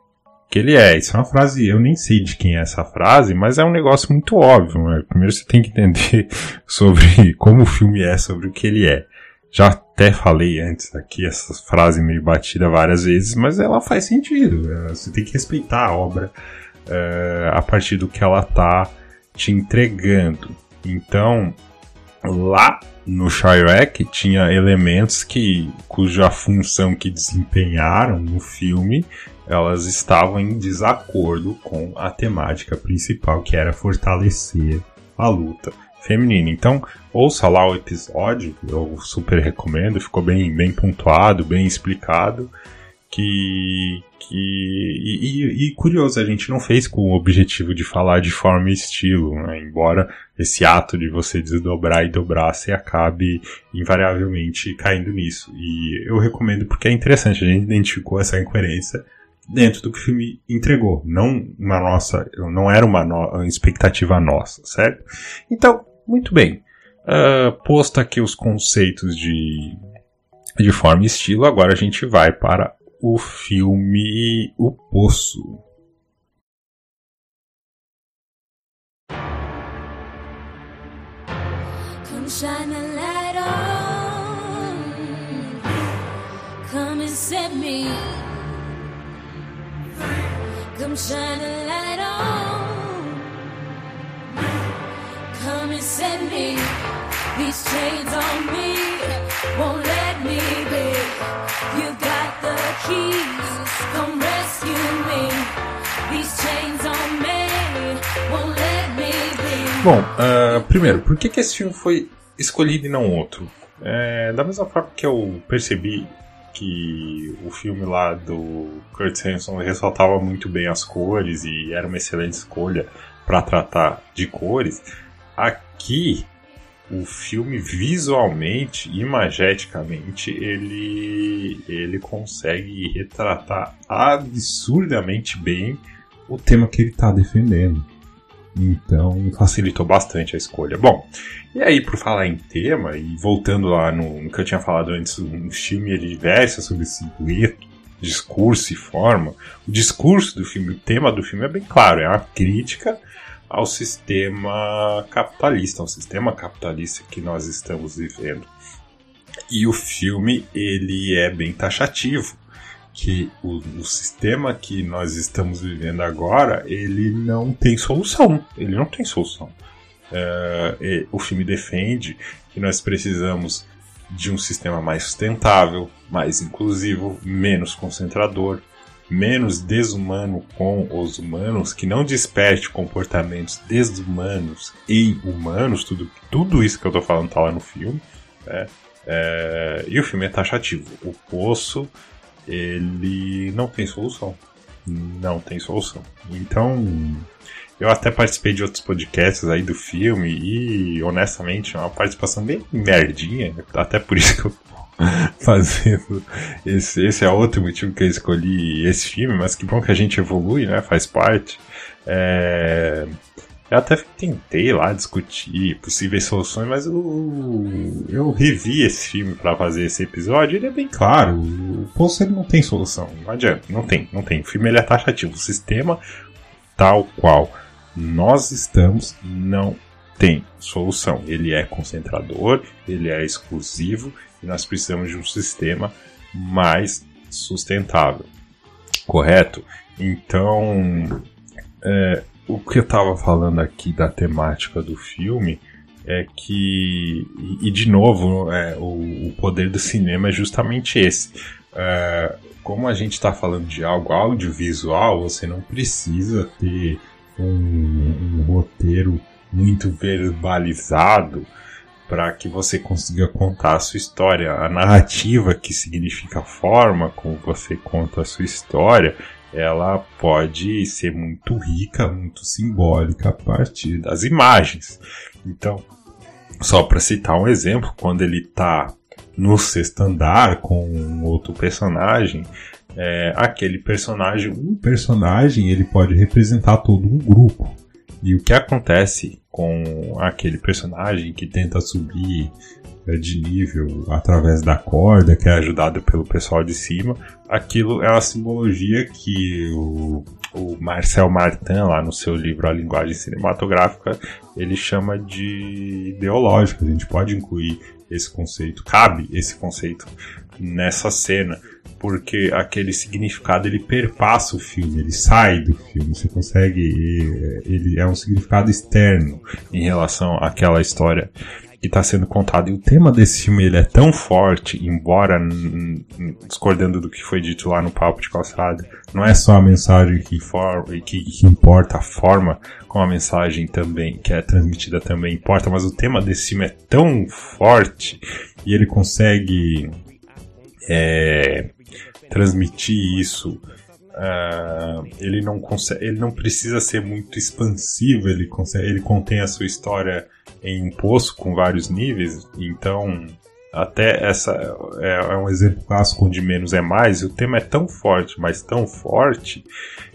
que ele é. Isso é uma frase, eu nem sei de quem é essa frase, mas é um negócio muito óbvio. Né? Primeiro você tem que entender (laughs) sobre como o filme é, sobre o que ele é. Já até falei antes aqui essa frase meio batida várias vezes, mas ela faz sentido. Né? Você tem que respeitar a obra uh, a partir do que ela tá te entregando. Então, lá no Shrek tinha elementos que cuja função que desempenharam no filme elas estavam em desacordo com a temática principal, que era fortalecer a luta feminina. Então, ouça lá o episódio, eu super recomendo, ficou bem, bem pontuado, bem explicado. Que. que e, e, e, curioso, a gente não fez com o objetivo de falar de forma e estilo, né? embora esse ato de você desdobrar e dobrar se acabe invariavelmente caindo nisso. E eu recomendo porque é interessante, a gente identificou essa incoerência dentro do que o filme entregou, não uma nossa, não era uma no, expectativa nossa, certo? Então, muito bem. Uh, posto aqui os conceitos de, de forma e estilo, agora a gente vai para o filme O Poço. Come shine a light on. Come and set me. These chains on me won't let me be. You got the keys. Come rescue me. These chains on me won't let me be. Bom, uh, primeiro, por que, que esse filme foi escolhido e não outro? É, da mesma forma que eu percebi que o filme lá do Kurt Hanson ressaltava muito bem as cores e era uma excelente escolha para tratar de cores, aqui o filme visualmente, imageticamente, ele, ele consegue retratar absurdamente bem o tema que ele está defendendo. Então facilitou bastante a escolha. Bom, e aí por falar em tema, e voltando lá no, no que eu tinha falado antes, um filme ele versa sobre silhueta, discurso e forma. O discurso do filme, o tema do filme é bem claro, é uma crítica ao sistema capitalista, ao sistema capitalista que nós estamos vivendo. E o filme ele é bem taxativo que o, o, sistema que nós estamos vivendo agora ele não tem solução, ele não tem solução. É, o filme defende que nós precisamos de um sistema mais sustentável, mais inclusivo, menos concentrador, menos desumano com os humanos, que não desperte comportamentos desumanos em humanos, tudo, tudo isso que eu tô falando tá lá no filme. Né? É, e o filme é taxativo. O poço, ele não tem solução. Não tem solução. Então, eu até participei de outros podcasts aí do filme e, honestamente, é uma participação bem merdinha. Até por isso que eu (laughs) fazendo. Esse, esse é outro motivo que eu escolhi esse filme, mas que bom que a gente evolui, né? Faz parte. É... Eu até tentei lá discutir possíveis soluções, mas eu, eu revi esse filme para fazer esse episódio. Ele é bem claro: o poço ele não tem solução. Não adianta, não tem, não tem. O filme ele é taxativo. O sistema tal qual nós estamos não tem solução. Ele é concentrador, ele é exclusivo e nós precisamos de um sistema mais sustentável. Correto? Então, é, o que eu estava falando aqui da temática do filme é que, e, de novo, é, o, o, poder do cinema é justamente esse. É, como a gente está falando de algo audiovisual, você não precisa ter um, um roteiro muito verbalizado para que você consiga contar a sua história. A narrativa, que significa a forma como você conta a sua história, ela pode ser muito rica, muito simbólica a partir das imagens. Então, só para citar um exemplo, quando ele está no sexto andar com outro personagem, é, aquele personagem, um personagem, ele pode representar todo um grupo. E o que acontece com aquele personagem que tenta subir eh, de nível através da corda, que é ajudado pelo pessoal de cima, aquilo é uma simbologia que o, o Marcel Martin, lá no seu livro A Linguagem Cinematográfica, ele chama de ideológico. A gente pode incluir esse conceito, cabe esse conceito nessa cena porque aquele significado ele perpassa o filme, ele sai do filme, você consegue, ele é um significado externo em relação àquela história que está sendo contada. E o tema desse filme ele é tão forte, embora discordando do que foi dito lá no papo de calçada, não é só a mensagem que, for, que, que importa, a forma como a mensagem também, que é transmitida também importa, mas o tema desse filme é tão forte e ele consegue é, transmitir isso. Uh, ele não consegue, ele não precisa ser muito expansivo, ele consegue, ele contém a sua história em um poço com vários níveis, então até essa é, é um exemplo clássico onde menos é mais. O tema é tão forte, mas tão forte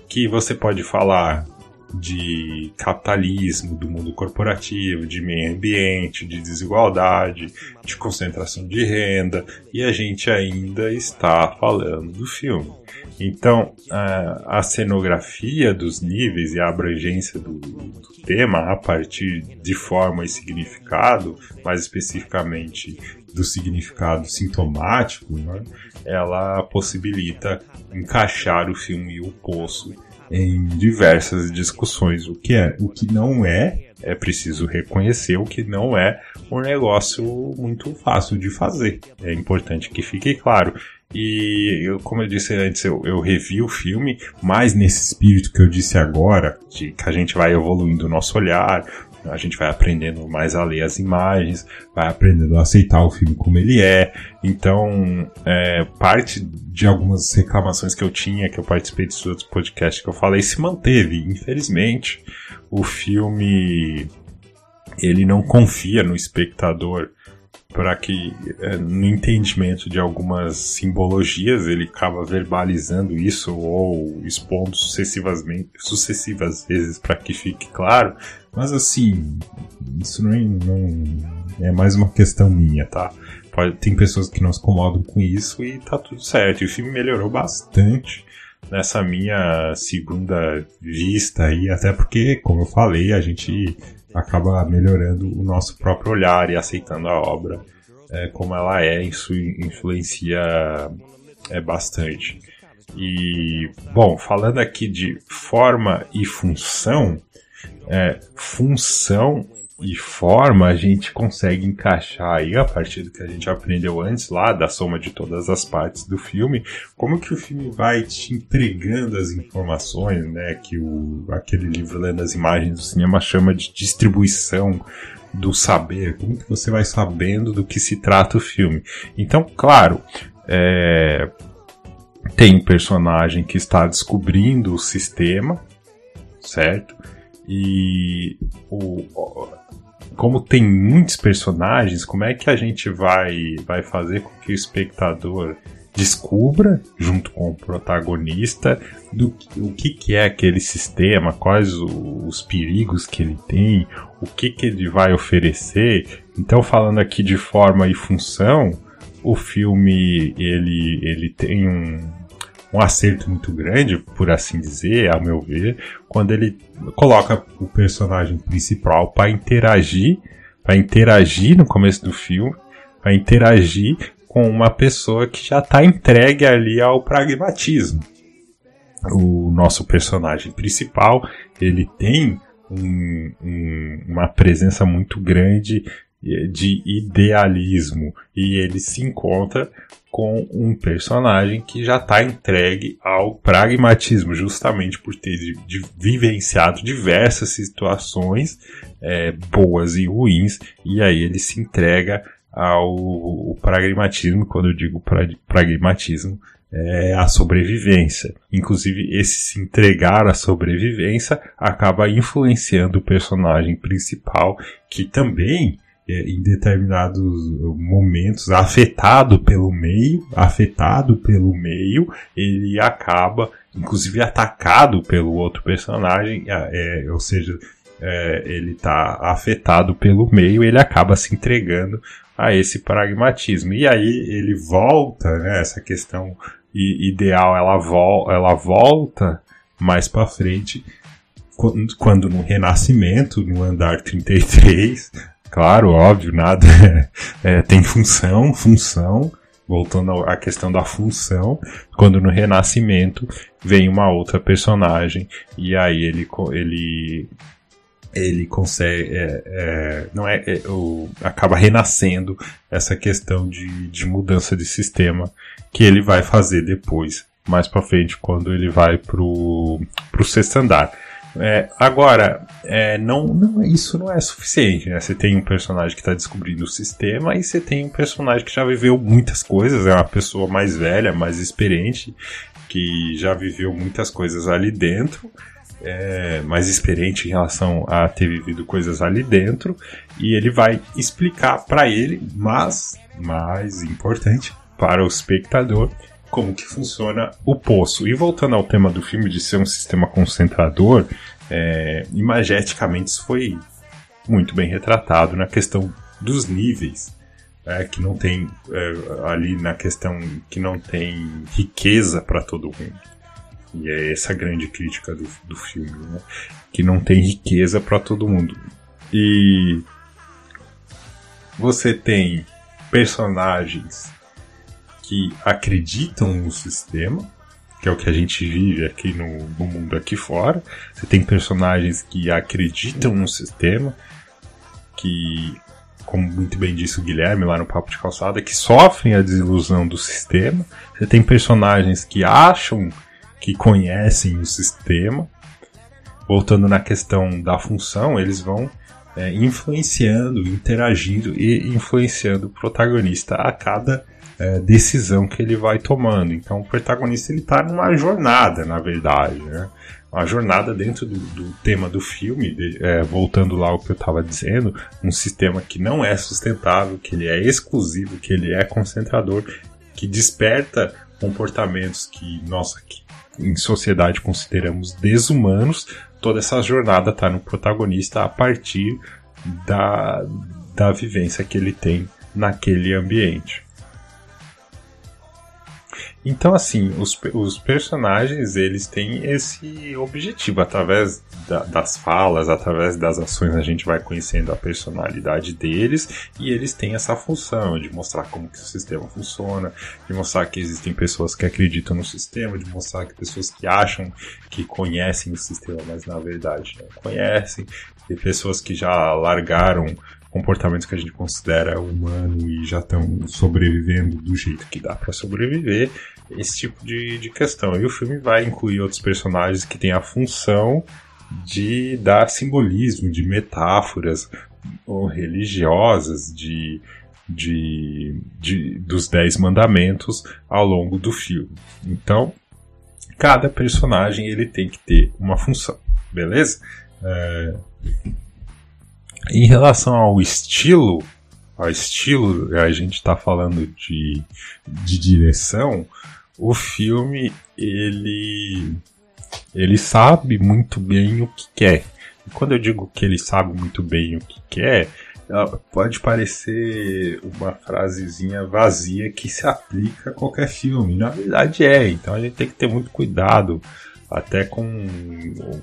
que você pode falar de capitalismo, do mundo corporativo, de meio ambiente, de desigualdade, de concentração de renda, e a gente ainda está falando do filme. Então, a, a cenografia dos níveis e a abrangência do, do tema a partir de forma e significado, mais especificamente do significado sintomático, né, ela possibilita encaixar o filme e o poço em diversas discussões. O que é, o que não é, é preciso reconhecer o que não é um negócio muito fácil de fazer. É importante que fique claro. E eu, como eu disse antes, eu, eu revi o filme, mais nesse espírito que eu disse agora, de que a gente vai evoluindo o nosso olhar, A gente vai aprendendo mais a ler as imagens, vai aprendendo a aceitar o filme como ele é. Então, é, parte de algumas reclamações que eu tinha, que eu participei de outros podcasts que eu falei, se manteve. Infelizmente, o filme ele não confia no espectador para que é, no entendimento de algumas simbologias ele acaba verbalizando isso ou expondo sucessivamente, sucessivas vezes para que fique claro. Mas assim, isso não é, não é, mais uma questão minha, tá? Tem pessoas que não se incomodam com isso e tá tudo certo. E o filme melhorou bastante nessa minha segunda vista aí, até porque, como eu falei, a gente acaba melhorando o nosso próprio olhar e aceitando a obra é, como ela é, isso influencia é, bastante. E, bom, falando aqui de forma e função, é, função e forma a gente consegue encaixar aí a partir do que a gente aprendeu antes lá da soma de todas as partes do filme, como que o filme vai te entregando as informações, né, que o aquele livro lendo as imagens do cinema chama de distribuição do saber, como que você vai sabendo do que se trata o filme. Então, claro, é, tem um personagem que está descobrindo o sistema, certo? E o, como tem muitos personagens, como é que a gente vai, vai fazer com que o espectador descubra, junto com o protagonista, do o que, que é aquele sistema, quais os perigos que ele tem, o que, que ele vai oferecer. Então, falando aqui de forma e função, o filme ele, ele tem um, um acerto muito grande, por assim dizer, a meu ver, quando ele coloca o personagem principal para interagir, para interagir no começo do filme, para interagir com uma pessoa que já está entregue ali ao pragmatismo. O nosso personagem principal, ele tem um, um, uma presença muito grande de idealismo e ele se encontra com um personagem que já está entregue ao pragmatismo, justamente por ter de, de, vivenciado diversas situações é, boas e ruins, e aí ele se entrega ao pragmatismo. Quando eu digo pra, pragmatismo, é a sobrevivência. Inclusive, esse se entregar à sobrevivência acaba influenciando o personagem principal, que também em determinados momentos, afetado pelo meio, afetado pelo meio, ele acaba, inclusive, atacado pelo outro personagem, é, ou seja, é, ele está afetado pelo meio, ele acaba se entregando a esse pragmatismo. E aí ele volta, né, essa questão ideal, ela, vo ela volta mais para frente, quando, quando no Renascimento, no andar 33, Claro, óbvio, nada (laughs) é, tem função, função. Voltando à questão da função, quando no Renascimento vem uma outra personagem e aí ele ele ele consegue é, é, não é, é, o, acaba renascendo essa questão de, de mudança de sistema que ele vai fazer depois mais para frente quando ele vai pro pro sexto andar é, agora, é, não, não, isso não é suficiente, né? Você tem um personagem que está descobrindo o sistema e você tem um personagem que já viveu muitas coisas, é uma pessoa mais velha, mais experiente, que já viveu muitas coisas ali dentro, é, mais experiente em relação a ter vivido coisas ali dentro, e ele vai explicar para ele, mas mais importante para o espectador, como que funciona o poço. E voltando ao tema do filme de ser um sistema concentrador, é, imageticamente isso foi muito bem retratado na questão dos níveis. É, que não tem é, ali na questão que não tem riqueza para todo mundo. E é essa grande crítica do, do filme, né? que não tem riqueza para todo mundo. E você tem personagens que acreditam no sistema, que é o que a gente vive aqui no, no mundo aqui fora. Você tem personagens que acreditam no sistema, que, como muito bem disse o Guilherme lá no Papo de Calçada, que sofrem a desilusão do sistema. Você tem personagens que acham que conhecem o sistema. Voltando na questão da função, eles vão é, influenciando, interagindo e influenciando o protagonista a cada é, decisão que ele vai tomando. Então o protagonista ele está numa jornada, na verdade, né? Uma jornada dentro do, do tema do filme, de, é, voltando lá ao que eu estava dizendo, um sistema que não é sustentável, que ele é exclusivo, que ele é concentrador, que desperta comportamentos que nós aqui em sociedade consideramos desumanos. Toda essa jornada está no protagonista a partir da, da vivência que ele tem naquele ambiente. Então, assim, os, os personagens, eles têm esse objetivo, através da, das falas, através das ações, a gente vai conhecendo a personalidade deles, e eles têm essa função de mostrar como que o sistema funciona, de mostrar que existem pessoas que acreditam no sistema, de mostrar que pessoas que acham que conhecem o sistema, mas na verdade não conhecem, e pessoas que já largaram comportamentos que a gente considera humano e já estão sobrevivendo do jeito que dá para sobreviver, esse tipo de, de questão. E o filme vai incluir outros personagens que têm a função de dar simbolismo, de metáforas religiosas, de, de, de, dos Dez Mandamentos ao longo do filme. Então, cada personagem ele tem que ter uma função, beleza? É... Em relação ao estilo, ao estilo, a gente está falando de, de direção, o filme ele ele sabe muito bem o que quer. E quando eu digo que ele sabe muito bem o que quer, pode parecer uma frasezinha vazia que se aplica a qualquer filme. Na verdade é, então a gente tem que ter muito cuidado até com,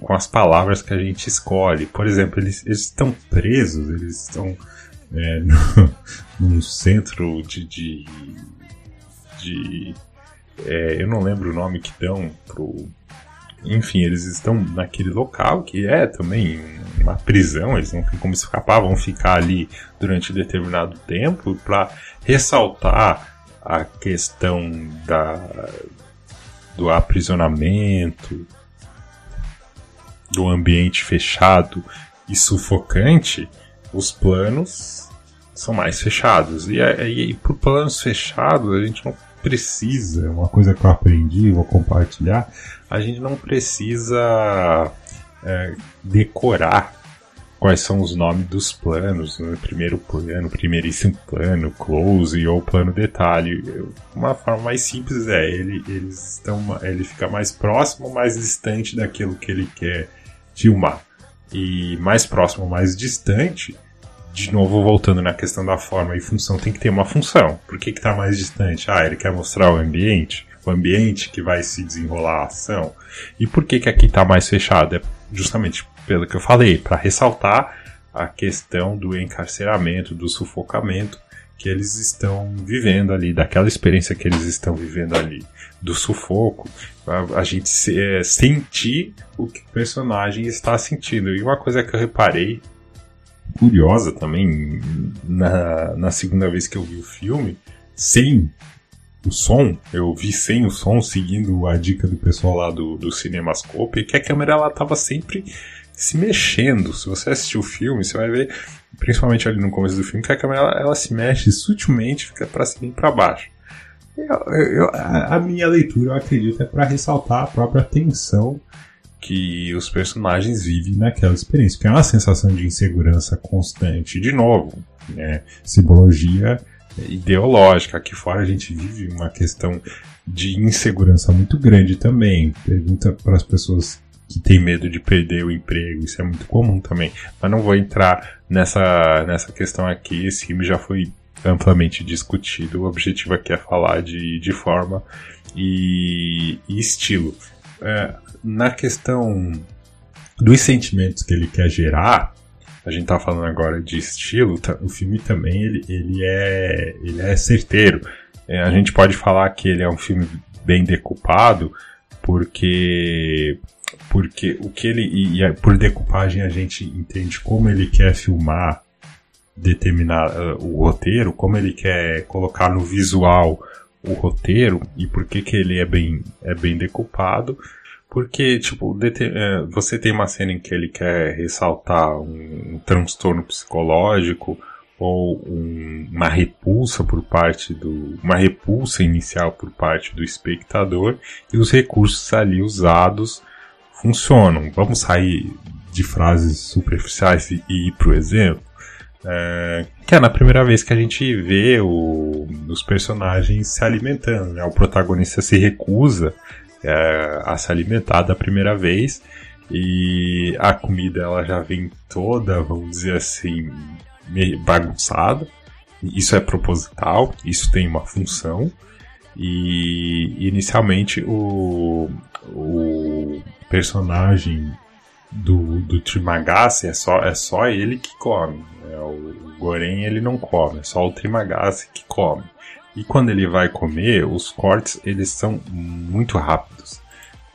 com as palavras que a gente escolhe. Por exemplo, eles, eles estão presos, eles estão é, (laughs) no, num centro de, de, de é, eu não lembro o nome que dão pro. Enfim, eles estão naquele local que é também uma prisão, eles não têm como escapar, vão ficar ali durante determinado tempo para ressaltar a questão da, do aprisionamento, do ambiente fechado e sufocante, os planos são mais fechados. E, e, e por planos fechados, a gente não precisa, uma coisa que eu aprendi, vou compartilhar, a gente não precisa é, decorar quais são os nomes dos planos, né? primeiro plano, primeiríssimo plano, close ou plano detalhe. Uma forma mais simples é ele, eles estão, ele fica mais próximo, mais distante daquilo que ele quer filmar. E mais próximo, mais distante, de novo voltando na questão da forma e função, tem que ter uma função. Por que está mais distante? Ah, ele quer mostrar o ambiente, o ambiente que vai se desenrolar a ação. E por que, que aqui está mais fechado? É justamente pelo que eu falei, para ressaltar a questão do encarceramento, do sufocamento que eles estão vivendo ali, daquela experiência que eles estão vivendo ali, do sufoco, a, a gente se, é, sentir o que o personagem está sentindo. E uma coisa que eu reparei curiosa também na, na segunda vez que eu vi o filme, sem o som, eu vi sem o som, seguindo a dica do pessoal lá do, do Cinemascope, que a câmera ela tava sempre se mexendo. Se você assistir o filme, você vai ver, principalmente ali no começo do filme, que a câmera ela, ela se mexe sutilmente, fica para cima e para baixo. Eu, eu, a, a minha leitura, eu acredito, é para ressaltar a própria tensão que os personagens vivem naquela experiência, que é uma sensação de insegurança constante. De novo, né, simbologia ideológica. Aqui fora a gente vive uma questão de insegurança muito grande também. Pergunta para as pessoas que têm medo de perder o emprego, isso é muito comum também. Mas não vou entrar nessa, nessa questão aqui, esse filme já foi amplamente discutido. O objetivo aqui é falar de, de forma e, e estilo. É, na questão dos sentimentos que ele quer gerar, a gente tá falando agora de estilo, tá, o filme também ele, ele, é, ele é certeiro. É, a gente pode falar que ele é um filme bem decupado, porque porque o que ele e, e por decupagem a gente entende como ele quer filmar determinar uh, o roteiro, como ele quer colocar no visual o roteiro e por que que ele é bem é bem decupado Porque, tipo, é, você tem uma cena em que ele quer ressaltar um, um transtorno psicológico ou um, uma repulsa por parte do. uma repulsa inicial por parte do espectador e os recursos ali usados funcionam. Vamos sair de frases superficiais e, e ir pro exemplo. É, que é na primeira vez que a gente vê o, os personagens se alimentando. Né? O protagonista se recusa é, a se alimentar da primeira vez e a comida ela já vem toda, vamos dizer assim, meio bagunçada. Isso é proposital, isso tem uma função. E inicialmente o, o personagem do, do Trimagasi é só, é só ele que come. É, o Goren ele não come, é só o Trimagasi que come. E quando ele vai comer, os cortes eles são muito rápidos.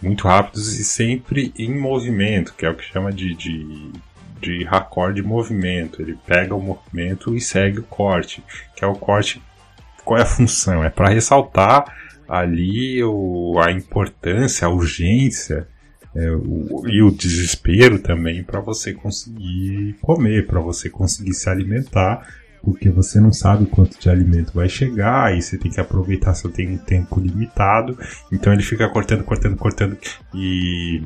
Muito rápidos e sempre em movimento, que é o que chama de, de, de raccord de movimento. Ele pega o movimento e segue o corte, que é o corte. Qual é a função? É para ressaltar ali o, a importância, a urgência é, o, e o desespero também para você conseguir comer, para você conseguir se alimentar porque você não sabe quanto de alimento vai chegar e você tem que aproveitar se tem um tempo limitado. Então ele fica cortando, cortando, cortando e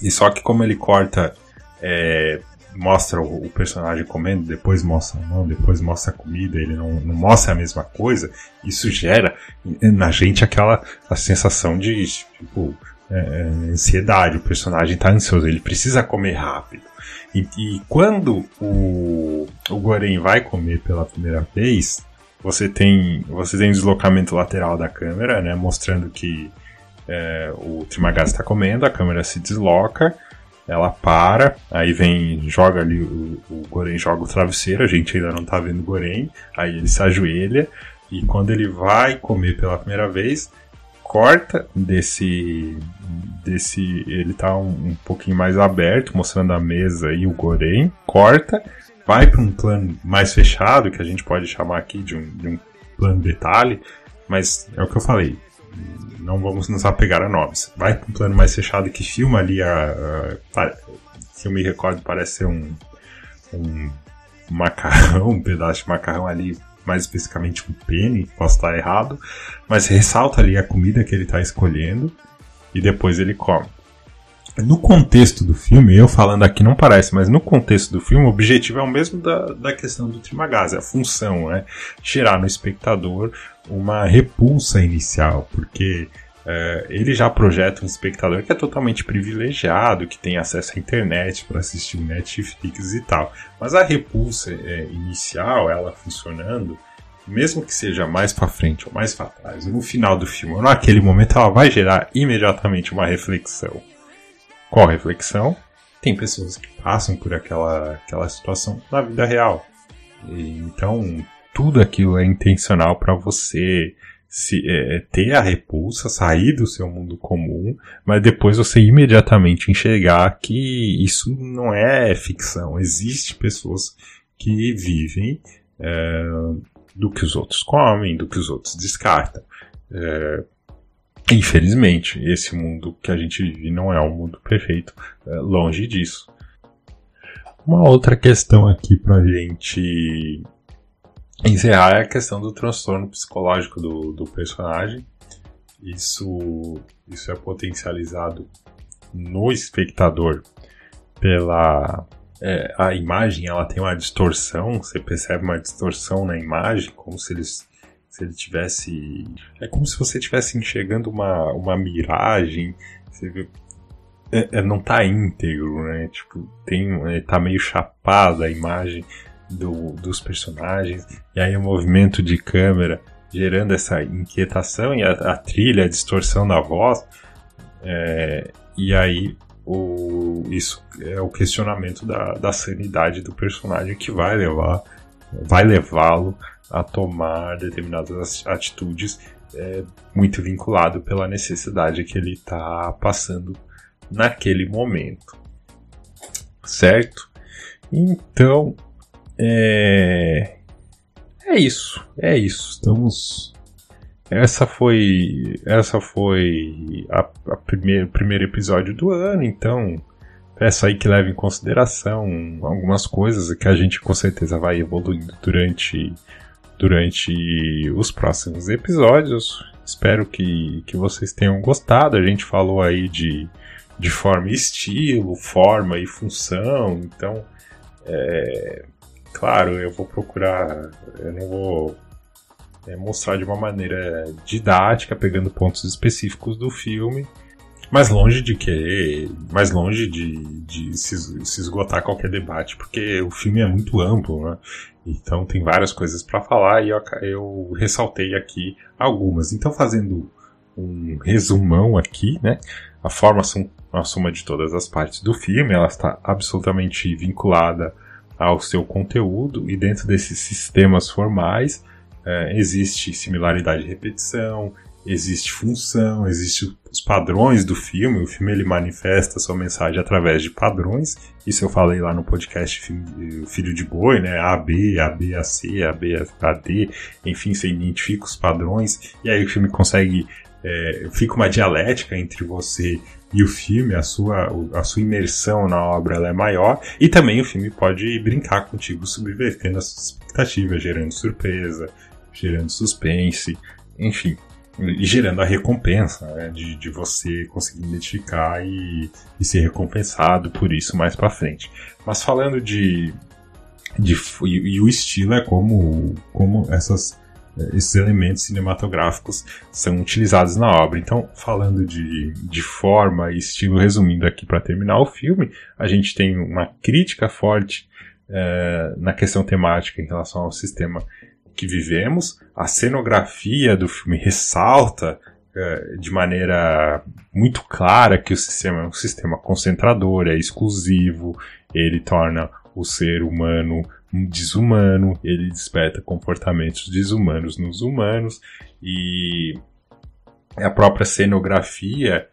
e só que como ele corta é, mostra o, o, personagem comendo, depois mostra a mão, depois mostra a comida, ele não, não mostra a mesma coisa, isso gera na gente aquela a sensação de tipo é, é ansiedade, o personagem está ansioso, ele precisa comer rápido. E, e quando o, o Goren vai comer pela primeira vez, você tem você tem um deslocamento lateral da câmera, né, mostrando que é, o Trimagaz está comendo, a câmera se desloca, ela para, aí vem, joga ali, o, o Goren joga o travesseiro, a gente ainda não está vendo o Goren, aí ele se ajoelha, e quando ele vai comer pela primeira vez, corta desse desse ele tá um, um pouquinho mais aberto, mostrando a mesa e o Goren, corta, vai para um plano mais fechado, que a gente pode chamar aqui de um, de um plano detalhe, mas é o que eu falei, não vamos nos apegar a nomes. Vai para um plano mais fechado que filma ali a, a, se eu me recordo parece ser um, um macarrão, (laughs) um pedaço de macarrão ali mais especificamente um pene, posso estar errado, mas ressalta ali a comida que ele está escolhendo e depois ele come. No contexto do filme, eu falando aqui não parece, mas no contexto do filme, o objetivo é o mesmo da, da questão do Trimagase, a função é gerar no espectador uma repulsa inicial, porque é, ele já projeta um espectador que é totalmente privilegiado, que tem acesso à internet para assistir Netflix e tal. Mas a repulsa é, inicial, ela funcionando, mesmo que seja mais para frente ou mais para trás, no final do filme, ou naquele momento, ela vai gerar imediatamente uma reflexão. Qual reflexão? Tem pessoas que passam por aquela, aquela situação na vida real. E, então, tudo aquilo é intencional para você se, é, é, ter a repulsa, sair do seu mundo comum, mas depois você imediatamente enxergar que isso não é ficção. Existem pessoas que vivem é, do que os outros comem, do que os outros descartam. É, infelizmente, esse mundo que a gente vive não é um mundo perfeito, é, longe disso. Uma outra questão aqui pra gente encerrar é a questão do transtorno psicológico do, do personagem. Isso, isso é potencializado no espectador pela é, a imagem ela tem uma distorção, você percebe uma distorção na imagem, como se eles se ele tivesse é como se você estivesse enxergando uma, uma miragem, você vê, é, é, não tá íntegro, né? Tipo, tem, é, tá meio chapada a imagem do, dos personagens, e aí o movimento de câmera gerando essa inquietação e a, a trilha, a distorção da voz, é, e aí o, isso é o questionamento da, da sanidade do personagem que vai levar vai levá-lo a tomar determinadas atitudes é, muito vinculado pela necessidade que ele está passando naquele momento. Certo? Então é. É isso, é isso. Estamos essa foi essa foi a, a primeiro, primeiro episódio do ano, então peço aí que leve em consideração algumas coisas que a gente com certeza vai evoluindo durante durante os próximos episódios. Espero que, que vocês tenham gostado. A gente falou aí de, de forma e estilo, forma e função, então é, claro, eu vou procurar, eu não vou é, mostrar de uma maneira didática, pegando pontos específicos do filme, mais longe de que, mais longe de, de se, se, esgotar qualquer debate, porque o filme é muito amplo, né? Então tem várias coisas para falar e eu, eu ressaltei aqui algumas. Então fazendo um resumão aqui, né? A forma a soma de todas as partes do filme, ela está absolutamente vinculada ao seu conteúdo e dentro desses sistemas formais é, existe similaridade e repetição, existe função, existe os padrões do filme. O filme ele manifesta sua mensagem através de padrões. Isso eu falei lá no podcast Filho de Boi, né? A B, A B, A C, A B, A D. Enfim, você identifica os padrões e aí o filme consegue é, fica uma dialética entre você e o filme, a sua, a sua imersão na obra ela é maior, e também o filme pode brincar contigo, subvertendo as suas expectativas, gerando surpresa, gerando suspense, enfim, e gerando a recompensa né, de, de você conseguir identificar e, e ser recompensado por isso mais para frente. Mas falando de, de e, e, o estilo é como, como essas esses elementos cinematográficos são utilizados na obra. Então, falando de, de forma e estilo, resumindo aqui para terminar o filme, a gente tem uma crítica forte é, na questão temática em relação ao sistema que vivemos. A cenografia do filme ressalta é, de maneira muito clara que o sistema é um sistema concentrador, é exclusivo, ele torna o ser humano desumano, ele desperta comportamentos desumanos nos humanos e a própria cenografia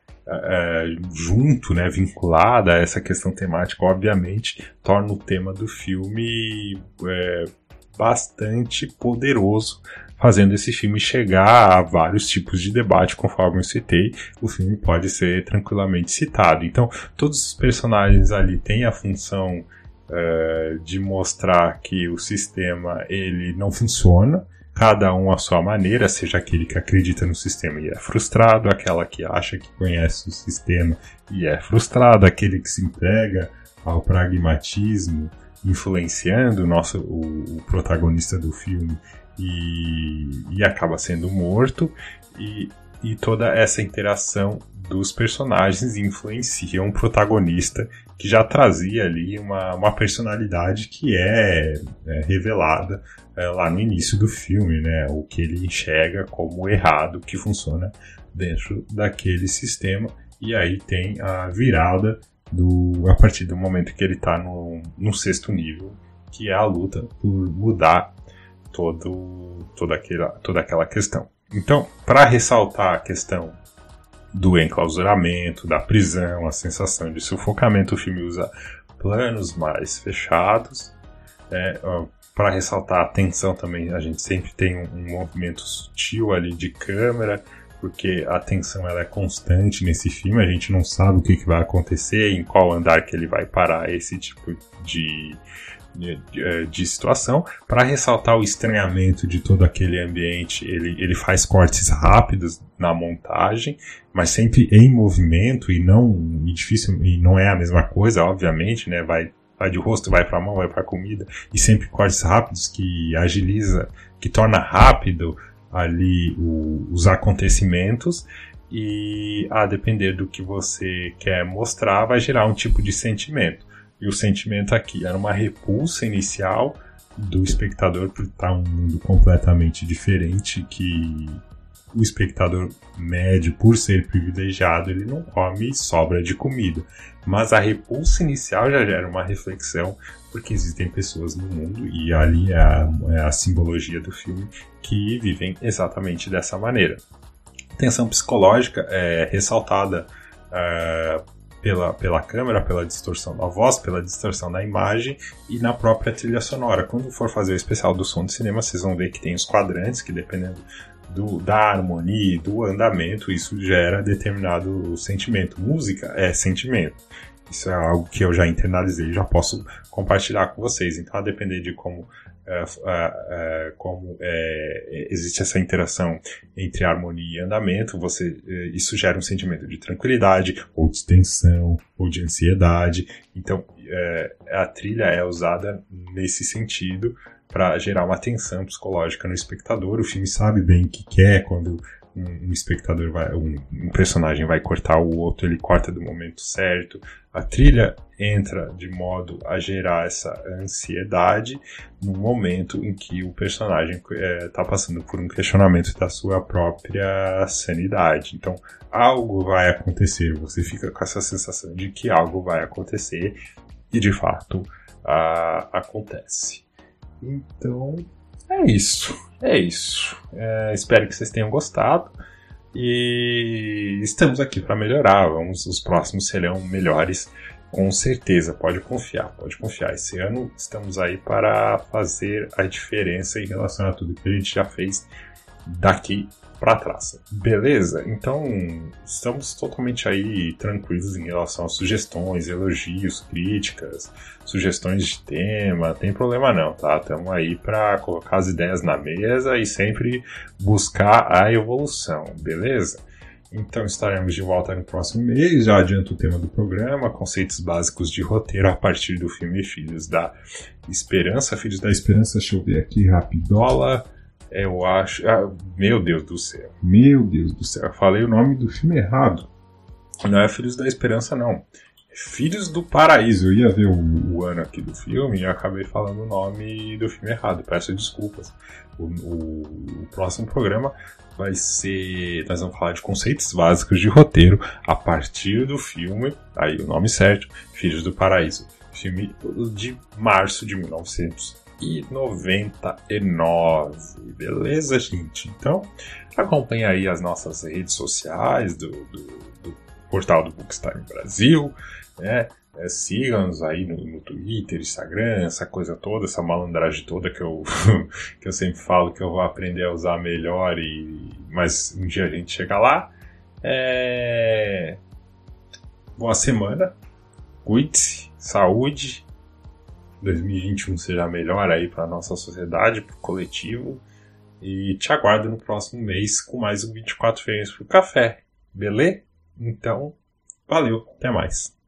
junto, né, vinculada a essa questão temática, obviamente, torna o tema do filme uh, bastante poderoso, fazendo esse filme chegar a vários tipos de debate, conforme eu citei, o filme pode ser tranquilamente citado. Então, todos os personagens ali têm a função uh, de mostrar que o sistema ele não funciona, cada um à sua maneira, seja aquele que acredita no sistema e é frustrado, aquela que acha que conhece o sistema e é frustrado, aquele que se entrega ao pragmatismo, influenciando o nosso o, o protagonista do filme e, e acaba sendo morto e, e toda essa interação dos personagens influenciam o protagonista que já trazia ali uma, uma personalidade que é, é revelada é, lá no início do filme, né? O que ele enxerga como errado que funciona dentro daquele sistema. E aí tem a virada do, a partir do momento que ele está no, no sexto nível, que é a luta por mudar todo, toda, aquela, toda aquela questão. Então, para ressaltar a questão do enclausuramento, da prisão, a sensação de sufocamento. O filme usa planos mais fechados. É, para ressaltar a tensão também, a gente sempre tem um, um, movimento sutil ali de câmera, porque a tensão ela é constante nesse filme, a gente não sabe o que, que vai acontecer, em qual andar que ele vai parar, esse tipo de, de, eh, de situação. Para ressaltar o estranhamento de todo aquele ambiente, ele, ele faz cortes rápidos na montagem, mas sempre em movimento e não e difícil e não é a mesma coisa, obviamente, né? Vai vai de rosto, vai para mão, vai para comida e sempre cortes rápidos que agiliza, que torna rápido ali o, os acontecimentos e a depender do que você quer mostrar vai gerar um tipo de sentimento. E o sentimento aqui era uma repulsa inicial do espectador por estar um mundo completamente diferente que o espectador médio, por ser privilegiado, ele não come sobra de comida. Mas a repulsa inicial já gera uma reflexão, porque existem pessoas no mundo, e ali é a, é a simbologia do filme, que vivem exatamente dessa maneira. Tensão psicológica é ressaltada uh, pela, pela câmera, pela distorção da voz, pela distorção da imagem e na própria trilha sonora. Quando for fazer o especial do som de cinema, vocês vão ver que tem os quadrantes, que dependendo do, da harmonia, do andamento, isso gera determinado sentimento. Música é sentimento. Isso é algo que eu já internalizei, já posso compartilhar com vocês. Então, a depender de como, como é, existe essa interação entre harmonia e andamento, você, é, isso gera um sentimento de tranquilidade, ou de tensão, ou de ansiedade. Então, é, a trilha é usada nesse sentido para gerar uma tensão psicológica no espectador. O filme sabe bem o que quer quando um, espectador vai, um, personagem vai cortar o outro, ele corta do momento certo. A trilha entra de modo a gerar essa ansiedade no momento em que o personagem está é, tá passando por um questionamento da sua própria sanidade. Então, algo vai acontecer, você fica com essa sensação de que algo vai acontecer e de fato a, acontece. Então, é isso. É isso. É, espero que vocês tenham gostado. E estamos aqui para melhorar. Vamos, os próximos serão melhores, com certeza. Pode confiar, pode confiar. Esse ano estamos aí para fazer a diferença em relação a tudo que a gente já fez daqui para trás. Beleza? Então, estamos totalmente aí tranquilos em relação a sugestões, elogios, críticas, sugestões de tema, tem problema não, tá? Estamos aí para colocar as ideias na mesa e sempre buscar a evolução, beleza? Então estaremos de volta no próximo mês. Já adianto o tema do programa: conceitos básicos de roteiro a partir do filme Filhos da Esperança. Filhos da Esperança, deixa eu ver aqui rapidola. Eu acho. Ah, meu Deus do céu. Meu Deus do céu. Eu falei o nome do filme errado. Não é Filhos da Esperança, não. É Filhos do Paraíso. Eu ia ver o, o, ano aqui do filme e acabei falando o nome do filme errado. Peço desculpas. O, o, o próximo programa vai ser. Nós vamos falar de conceitos básicos de roteiro a partir do filme. Aí o nome certo: Filhos do Paraíso. Filme de março de 1900 e 99. Beleza, gente? Então, acompanhe aí as nossas redes sociais do, do, do portal do Bookstime Brasil, né? É, Sigam-nos aí no, no, Twitter, Instagram, essa coisa toda, essa malandragem toda que eu, (laughs) que eu sempre falo que eu vou aprender a usar melhor, e mas um dia a gente chega lá. É... Boa semana, cuide-se, saúde 2021 seja melhor aí para nossa sociedade, para o coletivo. E te aguardo no próximo mês com mais um 24 frames pro café. Beleza? Então, valeu, até mais.